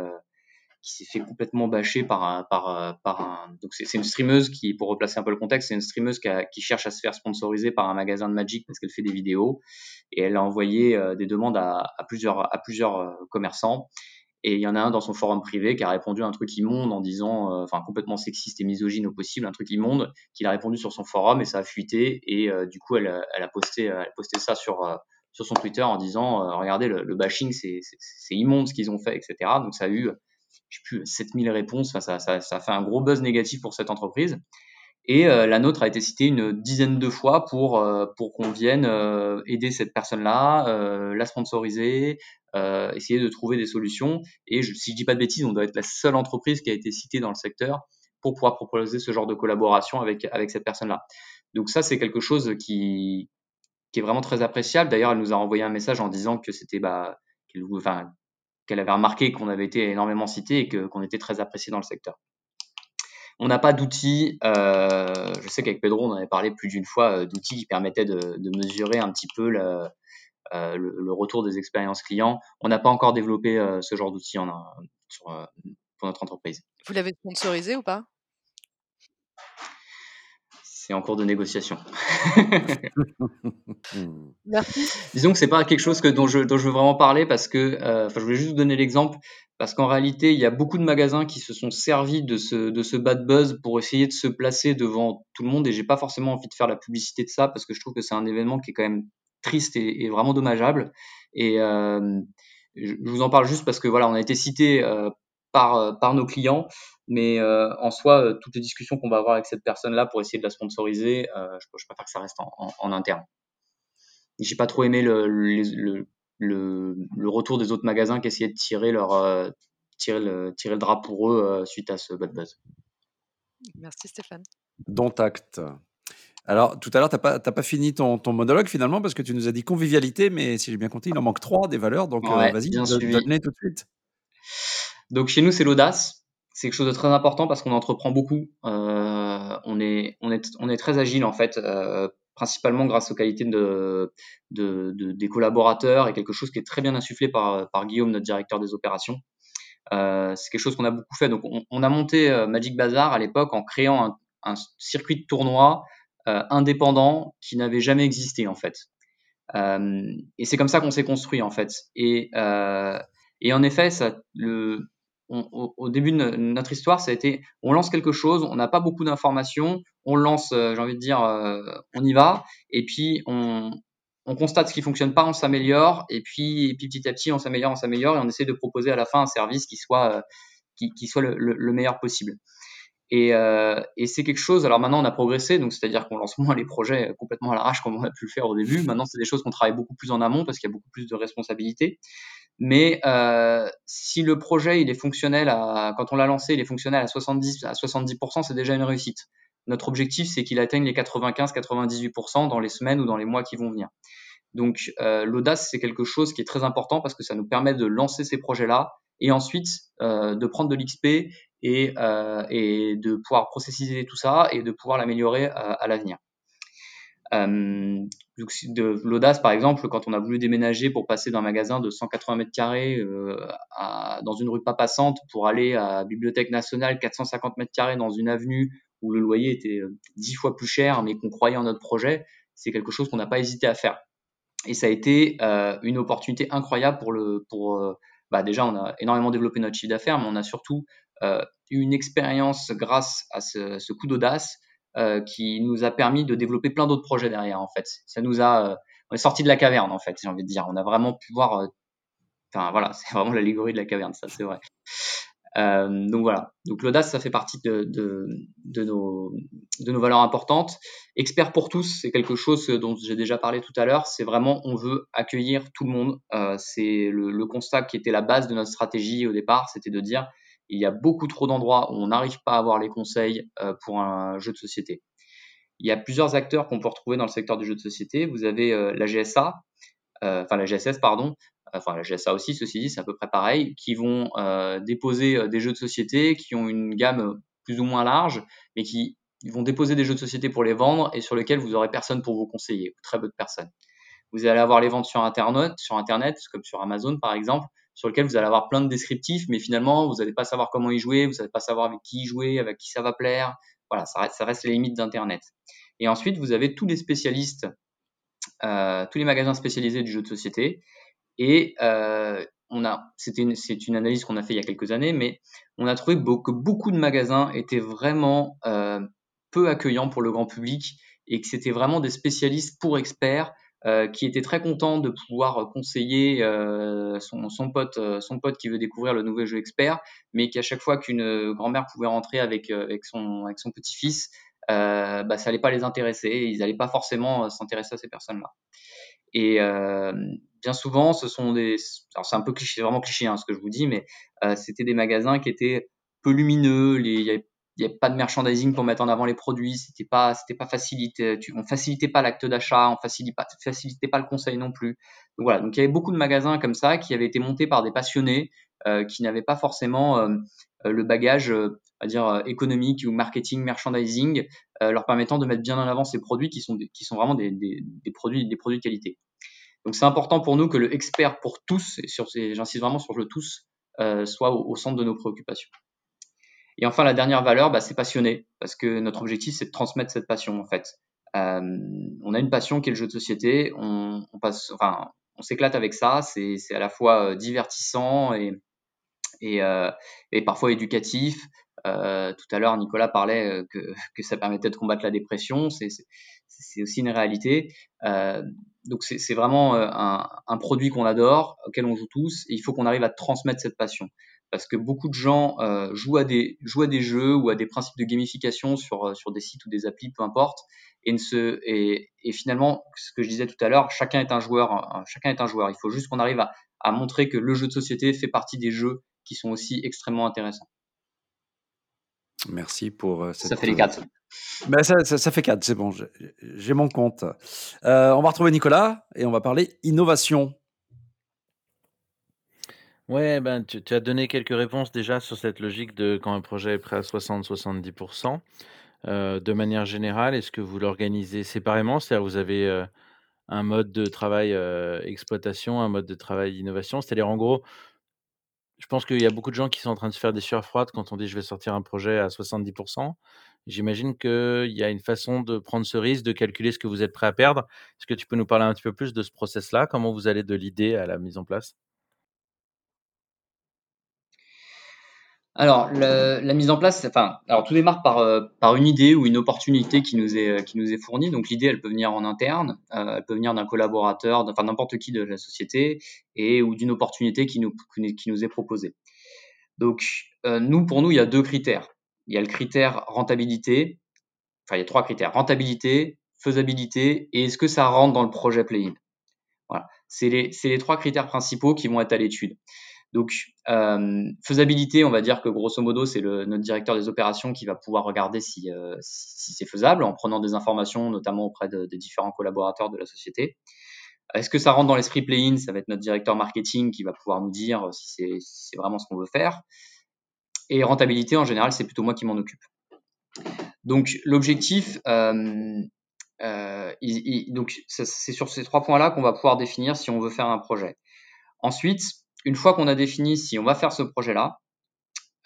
qui fait complètement bâcher par un, par, par c'est, une streameuse qui, pour replacer un peu le contexte, c'est une streameuse qui, qui, cherche à se faire sponsoriser par un magasin de Magic parce qu'elle fait des vidéos et elle a envoyé des demandes à plusieurs, à plusieurs commerçants et il y en a un dans son forum privé qui a répondu à un truc immonde en disant, euh, enfin complètement sexiste et misogyne au possible, un truc immonde, qu'il a répondu sur son forum et ça a fuité. Et euh, du coup, elle, elle, a posté, ça sur, euh, son Twitter en disant, regardez, le, bashing, c'est immonde ce qu'ils ont fait, etc. Donc ça a eu, je sais plus, 7000 réponses. Ça, ça a fait un gros buzz négatif pour cette entreprise. Et euh, la nôtre a été citée une dizaine de fois pour, euh, pour qu'on vienne euh, aider cette personne-là, la sponsoriser, essayer de trouver des solutions. Et je, si je dis pas de bêtises, on doit être la seule entreprise qui a été citée dans le secteur pour pouvoir proposer ce genre de collaboration avec, avec cette personne-là. Donc ça, c'est quelque chose qui, qui est vraiment très appréciable. D'ailleurs, elle nous a envoyé un message en disant que c'était bah, qu'elle avait remarqué qu'on avait été énormément cité et qu'on était très apprécié dans le secteur. On n'a pas d'outils, euh, je sais qu'avec Pedro, on en avait parlé plus d'une fois, euh, d'outils qui permettaient de, mesurer un petit peu euh, le, le, retour des expériences clients. On n'a pas encore développé ce genre d'outils pour notre entreprise. Vous l'avez sponsorisé ou pas? C'est en cours de négociation. Merci. Disons que c'est pas quelque chose que, dont, je, dont je veux vraiment parler parce que, euh, enfin, je voulais juste vous donner l'exemple parce qu'en réalité, il y a beaucoup de magasins qui se sont servis de ce, de ce bad buzz pour essayer de se placer devant tout le monde et j'ai pas forcément envie de faire la publicité de ça parce que je trouve que c'est un événement qui est quand même triste et, vraiment dommageable. Et euh, je vous en parle juste parce que voilà, on a été cité euh, par, par nos clients mais euh, en soi, euh, toutes les discussions qu'on va avoir avec cette personne-là pour essayer de la sponsoriser, euh, je, je, préfère que ça reste en, en, en interne. J'ai pas trop aimé le, le, le, le, retour des autres magasins qui essayaient de tirer, leur, euh, tirer, le, tirer le drap pour eux euh, suite à ce bad buzz. Merci Stéphane. Dont acte. Alors, tout à l'heure, tu n'as pas, pas, fini ton, ton, monologue finalement parce que tu nous as dit convivialité, mais si j'ai bien compté, il en manque trois des valeurs. Donc, ouais, vas-y, donne-les tout de suite. Donc, chez nous, c'est l'audace c'est quelque chose de très important parce qu'on entreprend beaucoup. Euh, on, est, on, est, on est très agile en fait, euh, principalement grâce aux qualités de, de, de, des collaborateurs et quelque chose qui est très bien insufflé par, par Guillaume, notre directeur des opérations. Euh, c'est quelque chose qu'on a beaucoup fait. Donc, on, a monté Magic Bazar à l'époque en créant un, un, circuit de tournoi indépendant qui n'avait jamais existé en fait. Et c'est comme ça qu'on s'est construit en fait. Et, et en effet, ça, le, au, début de notre histoire, ça a été on lance quelque chose, on n'a pas beaucoup d'informations, on lance, euh, j'ai envie de dire, euh, on y va, et puis on, on constate ce qui fonctionne pas, on s'améliore, et puis, et puis petit à petit, on s'améliore, on s'améliore, et on essaie de proposer à la fin un service qui soit, euh, qui, qui, soit le, le, meilleur possible. Et, euh, et c'est quelque chose. Alors maintenant, on a progressé, donc c'est-à-dire qu'on lance moins les projets complètement à l'arrache comme on a pu le faire au début. Maintenant, c'est des choses qu'on travaille beaucoup plus en amont parce qu'il y a beaucoup plus de responsabilités. Mais euh, si le projet il est fonctionnel à, quand on l'a lancé, il est fonctionnel à 70 à 70%, c'est déjà une réussite. Notre objectif, c'est qu'il atteigne les 95-98% dans les semaines ou dans les mois qui vont venir. Donc euh, l'audace, c'est quelque chose qui est très important parce que ça nous permet de lancer ces projets-là et ensuite euh, de prendre de l'XP et, euh, et de pouvoir processiser tout ça et de pouvoir l'améliorer à, à l'avenir. Euh, l'audace, par exemple, quand on a voulu déménager pour passer d'un magasin de 180 mètres carrés euh, dans une rue pas passante pour aller à Bibliothèque nationale, 450 mètres carrés dans une avenue où le loyer était euh, dix fois plus cher, mais qu'on croyait en notre projet, c'est quelque chose qu'on n'a pas hésité à faire. Et ça a été euh, une opportunité incroyable pour le, pour, euh, bah déjà, on a énormément développé notre chiffre d'affaires, mais on a surtout eu une expérience grâce à ce, ce coup d'audace euh, qui nous a permis de développer plein d'autres projets derrière en fait. Ça nous a, euh, on est sorti de la caverne en fait, j'ai envie de dire. On a vraiment pu voir, euh, enfin voilà, c'est vraiment l'allégorie de la caverne, ça c'est vrai. Euh, donc voilà. Donc l'audace, ça fait partie de, nos, valeurs importantes. Expert pour tous, c'est quelque chose dont j'ai déjà parlé tout à l'heure. C'est vraiment, on veut accueillir tout le monde. Euh, c'est le, constat qui était la base de notre stratégie au départ, c'était de dire il y a beaucoup trop d'endroits où on n'arrive pas à avoir les conseils euh, pour un jeu de société. Il y a plusieurs acteurs qu'on peut retrouver dans le secteur du jeu de société. Vous avez la GSA, enfin la GSS, pardon, enfin la GSA aussi, ceci dit, c'est à peu près pareil, qui vont euh, déposer des jeux de société qui ont une gamme plus ou moins large, mais qui vont déposer des jeux de société pour les vendre et sur lesquels vous aurez personne pour vous conseiller, très peu de personnes. Vous allez avoir les ventes sur Internet, sur Internet, comme sur Amazon par exemple, sur lesquels vous allez avoir plein de descriptifs, mais finalement, vous n'allez pas savoir comment y jouer, vous n'allez pas savoir avec qui y jouer, avec qui ça va plaire. Voilà, ça reste, les limites d'Internet. Et ensuite, vous avez tous les spécialistes, euh, tous les magasins spécialisés du jeu de société. Et euh, on a, c'était c'est une analyse qu'on a fait il y a quelques années, mais on a trouvé que beaucoup de magasins étaient vraiment euh, peu accueillants pour le grand public et que c'était vraiment des spécialistes pour experts euh, qui était très content de pouvoir conseiller son, pote, son pote qui veut découvrir le nouveau jeu expert, mais qu'à chaque fois qu'une grand-mère pouvait rentrer avec, avec son, avec son petit-fils, bah, ça allait pas les intéresser, ils n'allaient pas forcément s'intéresser à ces personnes-là. Et bien souvent, ce sont des, alors c'est un peu cliché, vraiment cliché hein, ce que je vous dis, mais c'était des magasins qui étaient peu lumineux, il avait n'y a pas de merchandising pour mettre en avant les produits, c'était pas, c'était pas facilité, on facilitait pas l'acte d'achat, on facilitait pas, facilitait pas le conseil non plus. Donc voilà, donc il y avait beaucoup de magasins comme ça qui avaient été montés par des passionnés euh, qui n'avaient pas forcément euh, le bagage, euh, à dire euh, économique ou marketing, merchandising, euh, leur permettant de mettre bien en avant ces produits qui sont, qui sont vraiment des, des, produits, des produits de qualité. Donc c'est important pour nous que le expert pour tous, et j'insiste vraiment sur le tous, soit au, centre de nos préoccupations. Et enfin, la dernière valeur, bah, c'est passionné, parce que notre objectif, c'est de transmettre cette passion, en fait. Euh, on a une passion qui est le jeu de société, on, on passe, enfin, on s'éclate avec ça, c'est à la fois euh, divertissant et, et, euh, et parfois éducatif. Euh, tout à l'heure, Nicolas parlait euh, que, que, ça permettait de combattre la dépression, c'est aussi une réalité. Euh, donc c'est vraiment un, un produit qu'on adore, auquel on joue tous, et il faut qu'on arrive à transmettre cette passion parce que beaucoup de gens euh, jouent, à des, jouent à des jeux ou à des principes de gamification sur, euh, sur des sites ou des applis, peu importe, et, ne se, et, et finalement, ce que je disais tout à l'heure, chacun est un joueur, euh, chacun est un joueur. Il faut juste qu'on arrive à, à montrer que le jeu de société fait partie des jeux qui sont aussi extrêmement intéressants. Merci pour cette... Ça fait les quatre. Ben ça, ça, ça, fait quatre, c'est bon, j'ai mon compte. Euh, on va retrouver Nicolas et on va parler innovation. Ouais, ben, tu, tu as donné quelques réponses déjà sur cette logique de quand un projet est prêt à 60-70%. Euh, de manière générale, est-ce que vous l'organisez séparément? C'est-à-dire vous avez euh, un mode de travail euh, exploitation, un mode de travail innovation. C'est-à-dire en gros, je pense qu'il y a beaucoup de gens qui sont en train de se faire des sueurs froides quand on dit je vais sortir un projet à 70%. J'imagine qu'il y a une façon de prendre ce risque, de calculer ce que vous êtes prêt à perdre. Est-ce que tu peux nous parler un petit peu plus de ce process-là? Comment vous allez de l'idée à la mise en place? Alors, la mise en place, enfin, alors tout démarre par, euh, par une idée ou une opportunité qui nous est, euh, qui nous est fournie. Donc, l'idée, elle peut venir en interne, euh, elle peut venir d'un collaborateur, enfin n'importe qui de la société, et ou d'une opportunité qui nous, qui nous est proposée. Donc, nous, pour nous, il y a deux critères. Il y a le critère rentabilité, enfin, il y a trois critères rentabilité, faisabilité, et est-ce que ça rentre dans le projet play-in? Voilà, c'est les, les trois critères principaux qui vont être à l'étude. Donc, euh, faisabilité, on va dire que grosso modo, c'est notre directeur des opérations qui va pouvoir regarder si, euh, c'est faisable en prenant des informations, notamment auprès de, des différents collaborateurs de la société. Est-ce que ça rentre dans l'esprit play-in? Ça va être notre directeur marketing qui va pouvoir nous dire si c'est vraiment ce qu'on veut faire. Et rentabilité, en général, c'est plutôt moi qui m'en occupe. Donc, l'objectif, euh, c'est sur ces trois points-là qu'on va pouvoir définir si on veut faire un projet. Ensuite, une fois qu'on a défini si on va faire ce projet-là,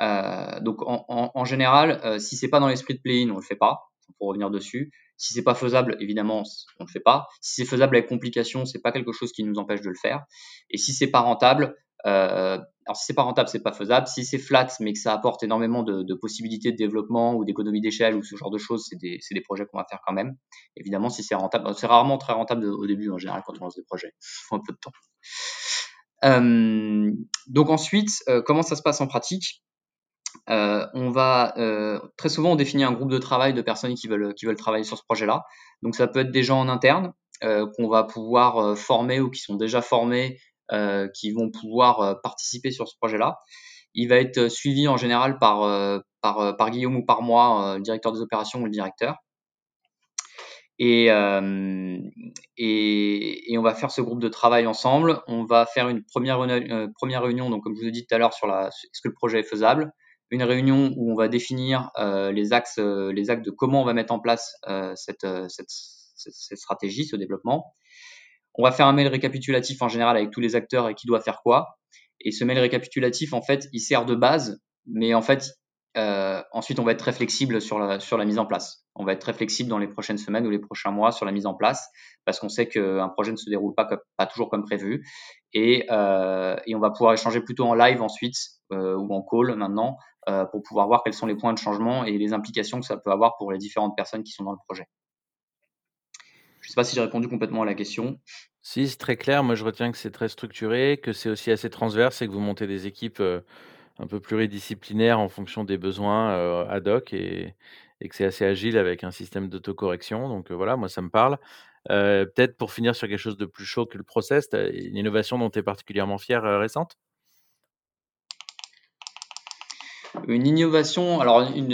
euh, donc en, général, euh, si c'est pas dans l'esprit de play-in, on le fait pas. Pour revenir dessus. Si c'est pas faisable, évidemment, on le fait pas. Si c'est faisable avec complication, c'est pas quelque chose qui nous empêche de le faire. Et si c'est pas rentable, euh, alors si c'est pas rentable, c'est pas faisable. Si c'est flat, mais que ça apporte énormément de, possibilités de développement ou d'économie d'échelle ou ce genre de choses, c'est des, des, projets qu'on va faire quand même. Évidemment, si c'est rentable, c'est rarement très rentable au début en général quand on lance des projets. Il faut un peu de temps. Euh, donc ensuite, euh, comment ça se passe en pratique? On va très souvent on définit un groupe de travail de personnes qui veulent qui veulent travailler sur ce projet-là. Donc ça peut être des gens en interne qu'on va pouvoir former ou qui sont déjà formés, qui vont pouvoir participer sur ce projet-là. Il va être suivi en général par par, par Guillaume ou par moi, le directeur des opérations ou le directeur. Et, euh, et, et, on va faire ce groupe de travail ensemble. On va faire une première, euh, première réunion, donc comme je vous ai dit tout à l'heure, sur la, est-ce que le projet est faisable? Une réunion où on va définir euh, les axes, euh, les axes de comment on va mettre en place euh, cette, cette, cette, stratégie, ce développement. On va faire un mail récapitulatif en général avec tous les acteurs et qui doit faire quoi. Et ce mail récapitulatif, en fait, il sert de base, mais en fait, euh, ensuite, on va être très flexible sur la, mise en place. On va être très flexible dans les prochaines semaines ou les prochains mois sur la mise en place parce qu'on sait qu'un projet ne se déroule pas, toujours comme prévu. Et, euh, et, on va pouvoir échanger plutôt en live ensuite euh, ou en call maintenant pour pouvoir voir quels sont les points de changement et les implications que ça peut avoir pour les différentes personnes qui sont dans le projet. Je ne sais pas si j'ai répondu complètement à la question. Si, c'est très clair. Moi, je retiens que c'est très structuré, que c'est aussi assez transverse et que vous montez des équipes un peu pluridisciplinaires en fonction des besoins ad hoc et, que c'est assez agile avec un système d'autocorrection. Donc voilà, moi ça me parle. Peut-être pour finir sur quelque chose de plus chaud que le process, une innovation dont tu es particulièrement fier récente? Une innovation, alors il,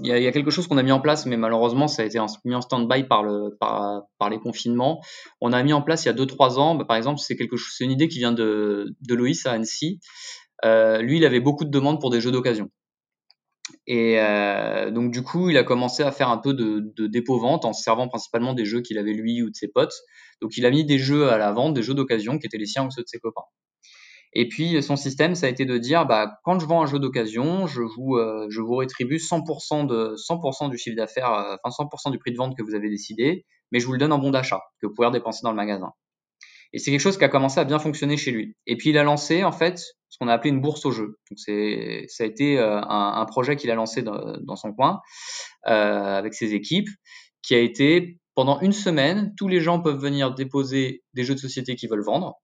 y a, quelque chose qu'on a mis en place, mais malheureusement ça a été mis en stand-by par, le, par, par les confinements. On a mis en place il y a 2-3 ans, bah, par exemple, c'est c'est une idée qui vient de, de Loïs à Annecy. Euh, lui, il avait beaucoup de demandes pour des jeux d'occasion. Et euh, donc du coup, il a commencé à faire un peu de, dépôt-vente en se servant principalement des jeux qu'il avait lui ou de ses potes. Donc il a mis des jeux à la vente, des jeux d'occasion qui étaient les siens ou ceux de ses copains. Et puis son système, ça a été de dire, bah, quand je vends un jeu d'occasion, je vous, euh, rétribue 100% de 100% du chiffre d'affaires, enfin 100% du prix de vente que vous avez décidé, mais je vous le donne en bon d'achat que vous pouvez redépenser dans le magasin. Et c'est quelque chose qui a commencé à bien fonctionner chez lui. Et puis il a lancé en fait ce qu'on a appelé une bourse au jeu. Donc c'est ça a été euh, un, projet qu'il a lancé dans, dans son coin euh, avec ses équipes, qui a été pendant une semaine, tous les gens peuvent venir déposer des jeux de société qu'ils veulent vendre.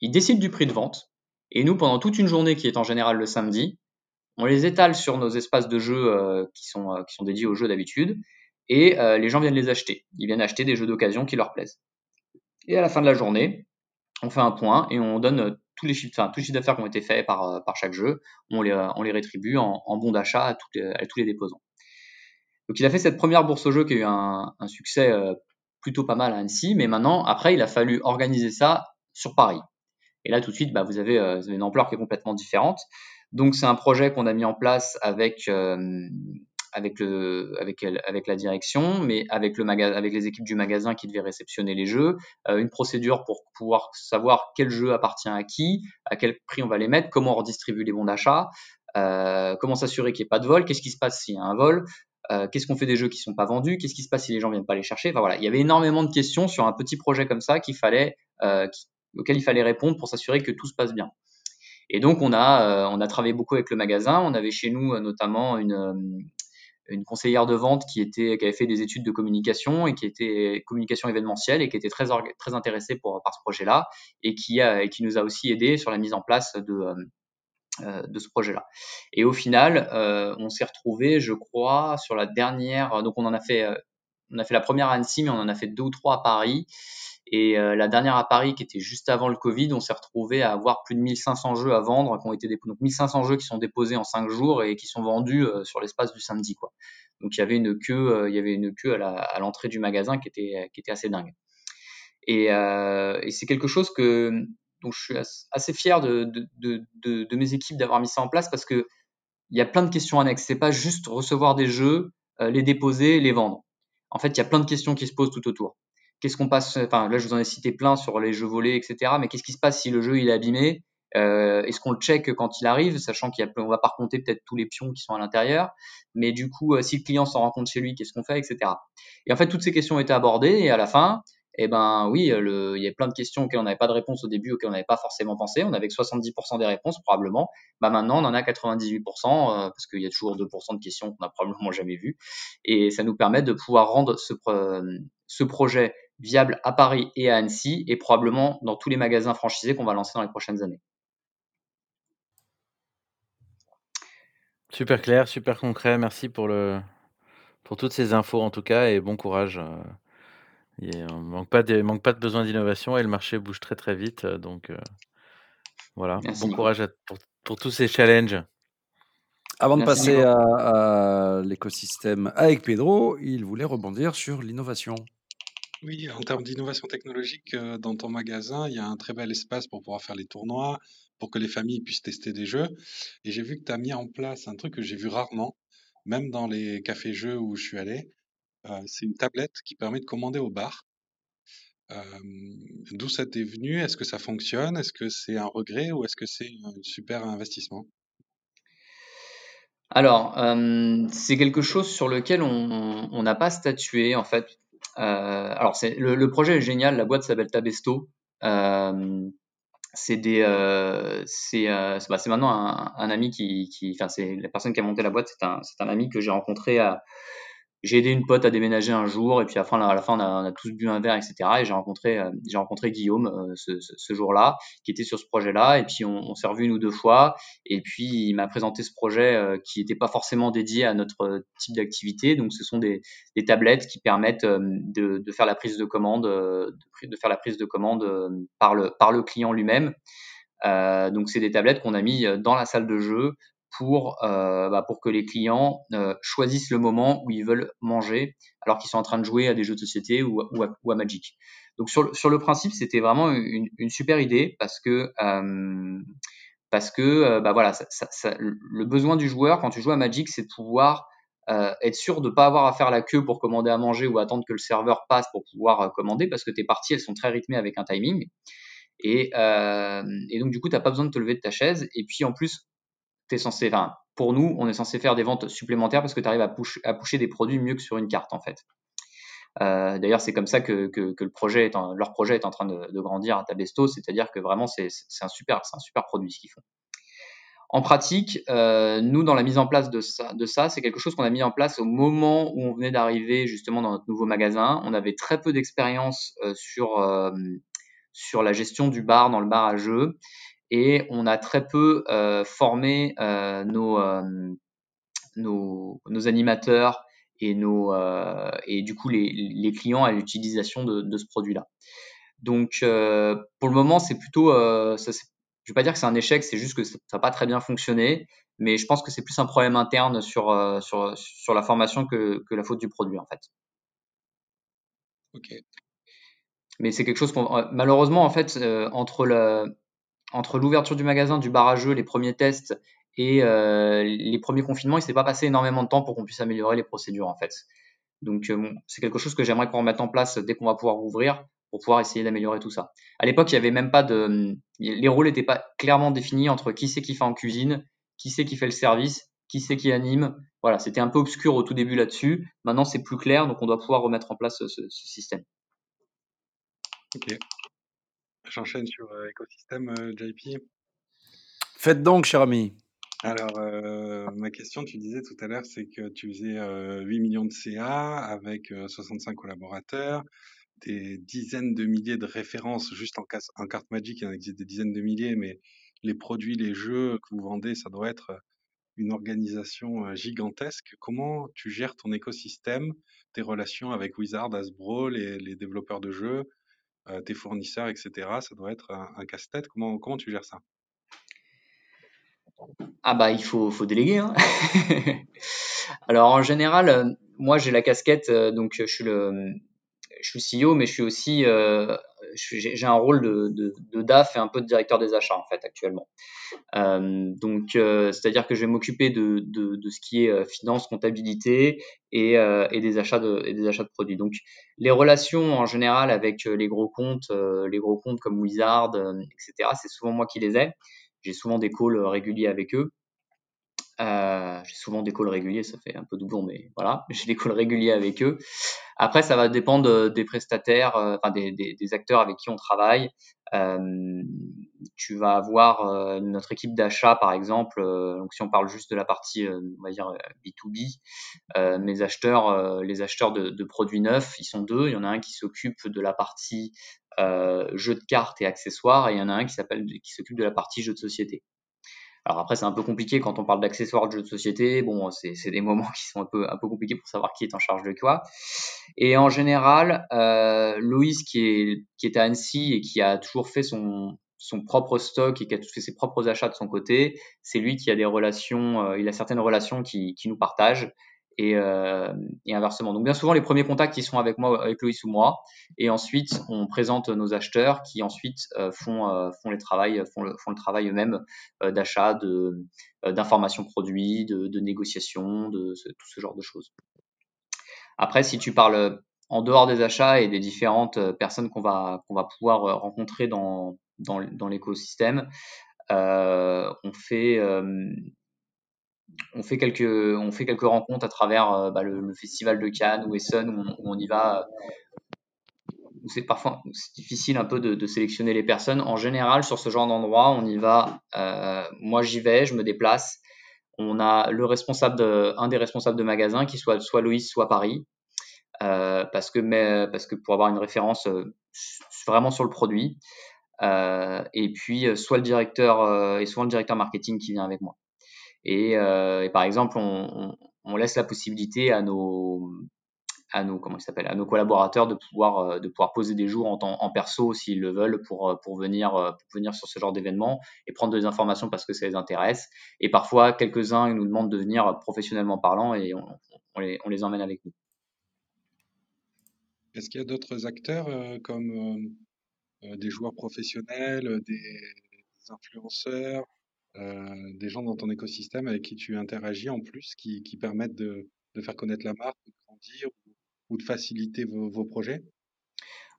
Ils décident du prix de vente. Et nous, pendant toute une journée qui est en général le samedi, on les étale sur nos espaces de jeux euh, qui, sont, euh, qui sont dédiés aux jeux d'habitude. Et les gens viennent les acheter. Ils viennent acheter des jeux d'occasion qui leur plaisent. Et à la fin de la journée, on fait un point et on donne tous les chiffres, enfin, tous les chiffres d'affaires qui ont été faits par, euh, par chaque jeu, on les, on les rétribue en, bons d'achat à, à, tous les déposants. Donc il a fait cette première bourse au jeu qui a eu un, succès euh, plutôt pas mal à Annecy, mais maintenant, après, il a fallu organiser ça sur Paris. Et là, tout de suite, bah, vous, avez, euh, une ampleur qui est complètement différente. Donc c'est un projet qu'on a mis en place avec euh, avec le avec avec la direction, mais avec le magasin, avec les équipes du magasin qui devaient réceptionner les jeux, euh, une procédure pour pouvoir savoir quel jeu appartient à qui, à quel prix on va les mettre, comment on redistribue les bons d'achat, euh, comment s'assurer qu'il n'y ait pas de vol, qu'est-ce qui se passe s'il y a un vol, euh, qu'est-ce qu'on fait des jeux qui sont pas vendus, qu'est-ce qui se passe si les gens viennent pas les chercher. Enfin voilà, il y avait énormément de questions sur un petit projet comme ça qu'il fallait auquel il fallait répondre pour s'assurer que tout se passe bien. Et donc on a on a travaillé beaucoup avec le magasin. On avait chez nous notamment une une conseillère de vente qui était qui avait fait des études de communication et qui était communication événementielle et qui était très très intéressée pour par ce projet-là et qui a et qui nous a aussi aidé sur la mise en place de euh, de ce projet-là. Et au final, euh, on s'est retrouvé, je crois, sur la dernière. Donc on en a fait, euh, on a fait la première à Annecy, mais on en a fait deux ou trois à Paris. Et euh, la dernière à Paris, qui était juste avant le Covid, on s'est retrouvé à avoir plus de 1500 jeux à vendre, qui ont été. Donc 1500 jeux qui sont déposés en 5 jours et qui sont vendus euh, sur l'espace du samedi. Donc il y avait une queue, euh, il y avait une queue à l'entrée du magasin qui était, qui était assez dingue. Et, c'est quelque chose que je suis assez fier de, de mes équipes d'avoir mis ça en place parce que il y a plein de questions annexes. C'est pas juste recevoir des jeux, les déposer, les vendre. En fait, il y a plein de questions qui se posent tout autour qu'est-ce qu'on passe Enfin, là, je vous en ai cité plein sur les jeux volés, etc. Mais qu'est-ce qui se passe si le jeu il est abîmé? Euh, Est-ce qu'on le check quand il arrive, sachant qu'il y a, on va pas compter peut-être tous les pions qui sont à l'intérieur, mais du coup, euh, si le client s'en rend compte chez lui, qu'est-ce qu'on fait, etc. Et en fait, toutes ces questions ont été abordées et à la fin, eh ben oui, le, il y a plein de questions auxquelles on n'avait pas de réponse au début, auxquelles on n'avait pas forcément pensé. On avait que 70% des réponses probablement. Bah maintenant, on en a 98% euh, parce qu'il y a toujours 2% de questions qu'on n'a probablement jamais vues. Et ça nous permet de pouvoir rendre ce, ce projet viable à Paris et à Annecy et probablement dans tous les magasins franchisés qu'on va lancer dans les prochaines années. Super clair, super concret. Merci pour le pour toutes ces infos en tout cas et bon courage. Il on manque pas de manque pas de besoin d'innovation et le marché bouge très, très vite, donc voilà. Bon courage pour pour tous ces challenges. Avant de passer à, l'écosystème avec Pedro, il voulait rebondir sur l'innovation. Oui, en termes d'innovation technologique, dans ton magasin, il y a un très bel espace pour pouvoir faire les tournois, pour que les familles puissent tester des jeux. Et j'ai vu que tu as mis en place un truc que j'ai vu rarement, même dans les cafés-jeux où je suis allé. C'est une tablette qui permet de commander au bar. D'où ça t'est venu? Est-ce que ça fonctionne? Est-ce que c'est un regret ou est-ce que c'est un super investissement? Alors, c'est quelque chose sur lequel on n'a pas statué en fait. Euh, alors, c'est le, projet est génial. La boîte s'appelle Tabesto. Euh, c'est des, c'est, bah, c'est maintenant un, ami qui, qui, enfin, c'est la personne qui a monté la boîte. C'est un, c'est un ami que j'ai rencontré à, j'ai aidé une pote à déménager un jour et puis à la fin, on, a, tous bu un verre, etc. Et j'ai rencontré, euh, j'ai rencontré Guillaume euh, ce, jour-là, qui était sur ce projet-là. Et puis on, s'est revu une ou deux fois. Et puis il m'a présenté ce projet euh, qui n'était pas forcément dédié à notre type d'activité. Donc ce sont des, des tablettes qui permettent de, de, faire la prise de commande, de, de faire la prise de commande par le, par le client lui-même. Euh, donc c'est des tablettes qu'on a mis dans la salle de jeu pour, euh, bah, pour que les clients euh, choisissent le moment où ils veulent manger alors qu'ils sont en train de jouer à des jeux de société ou, à, Magic. Donc sur, sur le principe, c'était vraiment une, super idée parce que euh, parce que bah voilà, le besoin du joueur quand tu joues à Magic, c'est de pouvoir être sûr de ne pas avoir à faire la queue pour commander à manger ou attendre que le serveur passe pour pouvoir commander parce que tes parties elles sont très rythmées avec un timing. Et, et donc du coup, tu n'as pas besoin de te lever de ta chaise. Et puis en plus, censé, enfin, pour nous, on est censé faire des ventes supplémentaires parce que tu arrives à, push, à pusher des produits mieux que sur une carte en fait. Euh, D'ailleurs, c'est comme ça que, que, que, le projet leur projet est en train de, de grandir à Tabesto, c'est-à-dire que vraiment c'est un super, un super produit ce qu'ils font. En pratique, euh, nous, dans la mise en place de ça, de ça c'est quelque chose qu'on a mis en place au moment où on venait d'arriver justement dans notre nouveau magasin. On avait très peu d'expérience euh, sur, sur la gestion du bar dans le bar à jeu et on a très peu euh, formé euh, nos, euh, nos, nos, animateurs et, nos, et du coup les, les clients à l'utilisation de, de, ce produit-là. Donc pour le moment, c'est plutôt, ça, je vais pas dire que c'est un échec, c'est juste que ça n'a pas très bien fonctionné, mais je pense que c'est plus un problème interne sur, sur, sur la formation que, que la faute du produit en fait. Ok. Mais c'est quelque chose qu'on malheureusement en fait entre le entre l'ouverture du magasin, du bar à jeu, les premiers tests et euh, les premiers confinements, il s'est pas passé énormément de temps pour qu'on puisse améliorer les procédures en fait. Donc euh, c'est quelque chose que j'aimerais qu'on remette en place dès qu'on va pouvoir ouvrir pour pouvoir essayer d'améliorer tout ça. À l'époque, il y avait même pas de les rôles n'étaient pas clairement définis entre qui c'est qui fait en cuisine, qui c'est qui fait le service, qui c'est qui anime. Voilà, c'était un peu obscur au tout début là-dessus. Maintenant, c'est plus clair, donc on doit pouvoir remettre en place ce, ce système. J'enchaîne sur euh, écosystème euh, JP. Faites donc, cher ami. Alors, euh, ma question, tu disais tout à l'heure, c'est que tu faisais euh, 8 millions de CA avec 65 collaborateurs, des dizaines de milliers de références juste en, en carte magique, il y en existe des dizaines de milliers, mais les produits, les jeux que vous vendez, ça doit être une organisation gigantesque. Comment tu gères ton écosystème, tes relations avec Wizard, Hasbro, les, les développeurs de jeux euh, tes fournisseurs, etc. Ça doit être un, casse-tête. Comment, comment tu gères ça? Ah bah il faut, déléguer. Hein Alors en général, euh, moi j'ai la casquette, euh, donc je suis le, je CEO, mais je suis aussi, euh, j'ai un rôle de, DAF et un peu de directeur des achats en fait actuellement. Euh, donc, euh, c'est-à-dire que je vais m'occuper de, ce qui est euh, finance, comptabilité et, et, des achats de, et des achats de produits. Donc, les relations en général avec les gros comptes, les gros comptes comme Wizard, etc. C'est souvent moi qui les ai. J'ai souvent des calls réguliers avec eux. Euh, j'ai souvent des calls réguliers, ça fait un peu doublon, mais voilà, j'ai des calls réguliers avec eux. Après, ça va dépendre des prestataires, euh, enfin des, acteurs avec qui on travaille. Euh, tu vas avoir euh, notre équipe d'achat, par exemple. Euh, donc, si on parle juste de la partie, on va dire B2B, mes acheteurs, les acheteurs de, produits neufs, ils sont deux. Il y en a un qui s'occupe de la partie jeux de cartes et accessoires, et il y en a un qui s'appelle, qui s'occupe de la partie jeux de société. Alors après, c'est un peu compliqué quand on parle d'accessoires de jeux de société. Bon, c'est des moments qui sont un peu, un peu compliqués pour savoir qui est en charge de quoi. Et en général, euh, Loïs, qui est, qui est à Annecy et qui a toujours fait son, son propre stock et qui a fait ses propres achats de son côté, c'est lui qui a des relations, euh, il a certaines relations qui, qui nous partagent et, euh, et, inversement. Donc bien souvent les premiers contacts ils sont avec moi, avec Loïs ou moi, et ensuite on présente nos acheteurs qui ensuite euh, font euh, font les travail font le, travail eux-mêmes d'achat, de d'information produits, de, de négociation, de tout ce genre de choses. Après si tu parles en dehors des achats et des différentes personnes qu'on va qu'on va pouvoir rencontrer dans, dans l'écosystème, on fait on fait quelques on fait quelques rencontres à travers euh, bah, le, festival de Cannes ou Essen où on, y va euh, c'est parfois c'est difficile un peu de, sélectionner les personnes. En général sur ce genre d'endroit on y va euh, moi j'y vais je me déplace. On a le responsable de, un des responsables de magasin qui soit soit Loïs soit Paris parce que mais parce que pour avoir une référence vraiment sur le produit et puis soit le directeur et soit le directeur marketing qui vient avec moi euh, et, par exemple, on, laisse la possibilité à nos à nos comment à nos collaborateurs de pouvoir euh, de pouvoir poser des jours en, perso s'ils le veulent pour euh, pour venir pour venir sur ce genre d'événement et prendre des informations parce que ça les intéresse et parfois quelques uns nous demandent de venir professionnellement parlant et on les emmène avec nous. Est-ce qu'il y a d'autres acteurs comme des joueurs professionnels, des influenceurs, euh, des gens dans ton écosystème avec qui tu interagis en plus, qui, qui permettent de, de, faire connaître la marque, de grandir ou, de faciliter vos, projets?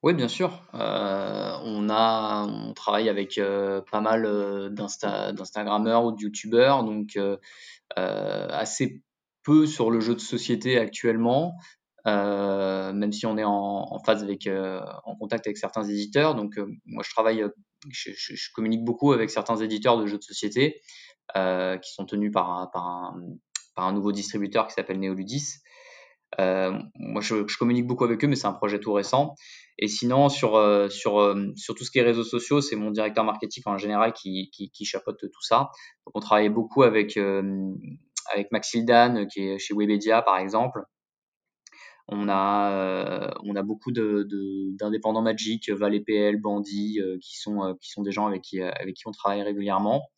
Oui, bien sûr. Euh, on a, on travaille avec euh, pas mal d'Instagrammeurs ou de YouTubeurs, donc assez peu sur le jeu de société actuellement, même si on est en, en phase avec, en contact avec certains éditeurs. Donc, moi, je travaille je, communique beaucoup avec certains éditeurs de jeux de société euh, qui sont tenus par un, par un, nouveau distributeur qui s'appelle Neoludis. Euh, moi, je, communique beaucoup avec eux, mais c'est un projet tout récent. Et sinon, sur, euh, sur, sur tout ce qui est réseaux sociaux, c'est mon directeur marketing en général qui, qui, chapeaute tout ça. On travaille beaucoup avec, avec Maxildan, qui est chez Webedia, par exemple, on a, euh, on a beaucoup d'indépendants de, Magic, Val PL, Bandit, euh, qui, sont, euh, qui sont des gens avec qui, on travaille régulièrement.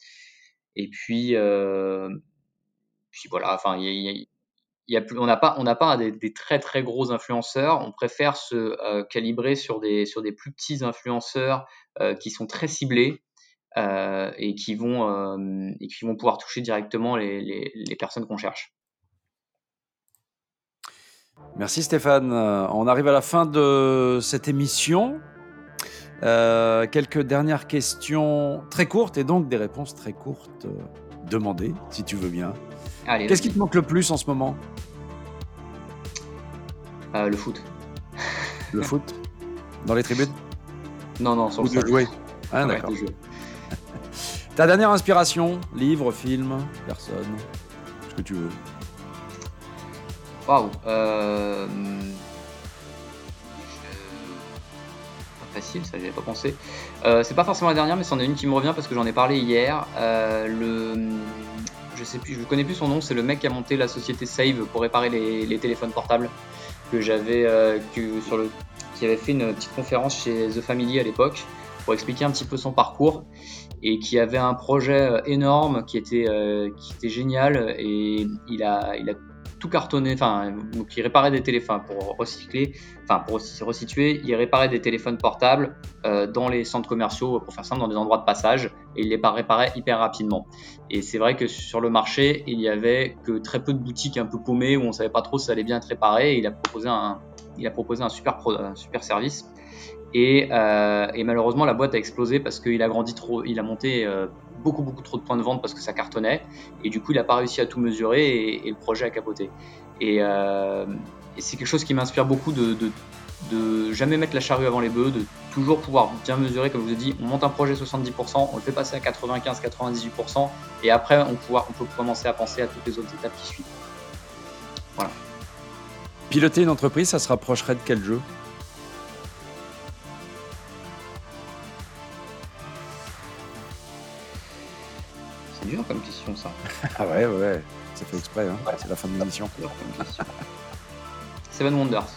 Et puis, puis voilà, enfin, y a plus, on n'a pas, on des, très très gros influenceurs. On préfère se calibrer sur des, plus petits influenceurs qui sont très ciblés. et qui vont pouvoir toucher directement les personnes qu'on cherche. Merci Stéphane. Euh, on arrive à la fin de cette émission. Euh, quelques dernières questions très courtes et donc des réponses très courtes euh, demandées, si tu veux bien. Qu'est-ce qui te manque le plus en ce moment? Le foot. Le foot? Dans les tribunes? Non, non, sur Ou le de jouer. Ah, d'accord. Ta dernière inspiration? Livre, film, personne? Ce que tu veux. Waouh euh... Facile, ça j'avais pas pensé. Euh, c'est pas forcément la dernière, mais c'en est une qui me revient parce que j'en ai parlé hier. Euh, le, je sais plus, je connais plus son nom. C'est le mec qui a monté la société Save pour réparer les, téléphones portables que j'avais, sur le, qui avait fait une petite conférence chez The Family à l'époque pour expliquer un petit peu son parcours et qui avait un projet énorme qui était, qui était génial et il a tout cartonné, enfin, donc il réparait des téléphones pour recycler, enfin pour resituer, il réparait des téléphones portables euh, dans les centres commerciaux, pour faire simple, dans des endroits de passage, et il les réparait hyper rapidement. Et c'est vrai que sur le marché, il y avait que très peu de boutiques un peu paumées où on savait pas trop si ça allait bien être réparé. Et il a proposé un, super service. Et, euh, et, malheureusement, la boîte a explosé parce qu'il a grandi trop, il a monté euh, beaucoup beaucoup trop de points de vente parce que ça cartonnait et du coup il n'a pas réussi à tout mesurer et, le projet a capoté. Euh, et, c'est quelque chose qui m'inspire beaucoup de, jamais mettre la charrue avant les bœufs, de toujours pouvoir bien mesurer, comme je vous ai dit, on monte un projet 70%, on le fait passer à 95-98% et après on, on peut commencer à penser à toutes les autres étapes qui suivent. Voilà. Piloter une entreprise, ça se rapprocherait de quel jeu? Dur comme question, ça. ah ouais, ouais, c'est fait exprès, hein. c'est la fin de l'émission. Seven Wonders.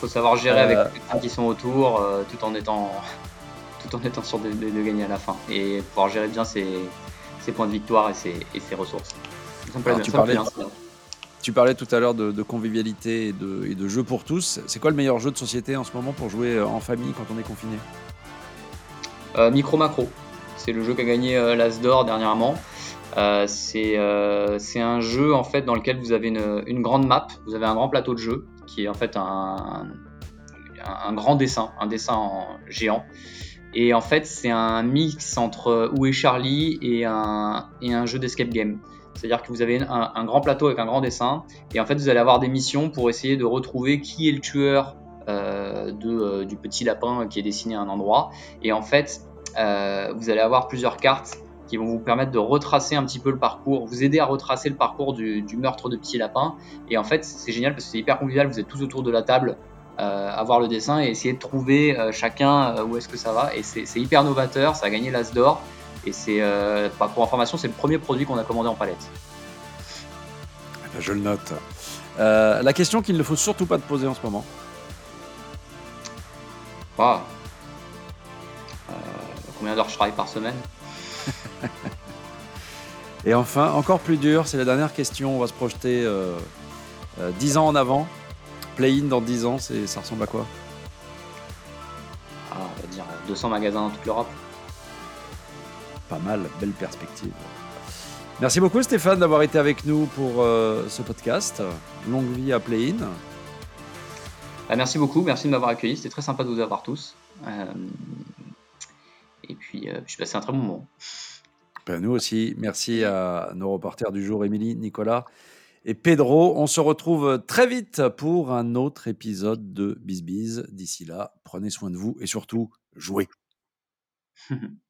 Faut savoir gérer avec euh. les gens qui sont autour, euh, tout en étant tout en étant sûr de, gagner à la fin et pouvoir gérer bien ses, points de victoire et ses, ressources. tu, parlais, tout à l'heure de, convivialité et de, et de jeu pour tous. C'est quoi le meilleur jeu de société en ce moment pour jouer en famille quand on est confiné? Micro Macro. C'est le jeu qui a gagné euh, l'As d'or dernièrement. Euh, euh, c'est un jeu en fait dans lequel vous avez une, grande map, vous avez un grand plateau de jeu qui est en fait un, grand dessin, un dessin géant. Et en fait, c'est un mix entre Où est Charlie et un, jeu d'escape game. C'est-à-dire que vous avez un, grand plateau avec un grand dessin, et en fait, vous allez avoir des missions pour essayer de retrouver qui est le tueur du petit lapin qui est dessiné à un endroit. Et en fait, vous allez avoir plusieurs cartes qui vont vous permettre de retracer un petit peu le parcours, vous aider à retracer le parcours du, meurtre de Petit Lapin. Et en fait, c'est génial parce que c'est hyper convivial, vous êtes tous autour de la table euh, à voir le dessin et essayer de trouver euh, chacun où est-ce que ça va. Et c'est hyper novateur, ça a gagné l'As d'or. Et c'est, bah, pour information, c'est le premier produit qu'on a commandé en palette. Eh ben, je le note. la question qu'il ne faut surtout pas te poser en ce moment. Combien d'heures je travaille par semaine. Et enfin, encore plus dur, c'est la dernière question. On va se projeter euh, 10 euh, ans en avant. Play-in dans 10 ans, ça ressemble à quoi? Ah, On va dire 200 magasins dans toute l'Europe. Pas mal, belle perspective. Merci beaucoup Stéphane d'avoir été avec nous pour euh, ce podcast. Longue vie à Play-in. Bah, merci beaucoup, merci de m'avoir accueilli. C'était très sympa de vous avoir tous. Et puis, euh, je suis passé un très bon moment. Ben, nous aussi. Merci à nos reporters du jour, Émilie, Nicolas et Pedro. On se retrouve très vite pour un autre épisode de BizBiz. D'ici là, prenez soin de vous et surtout, jouez.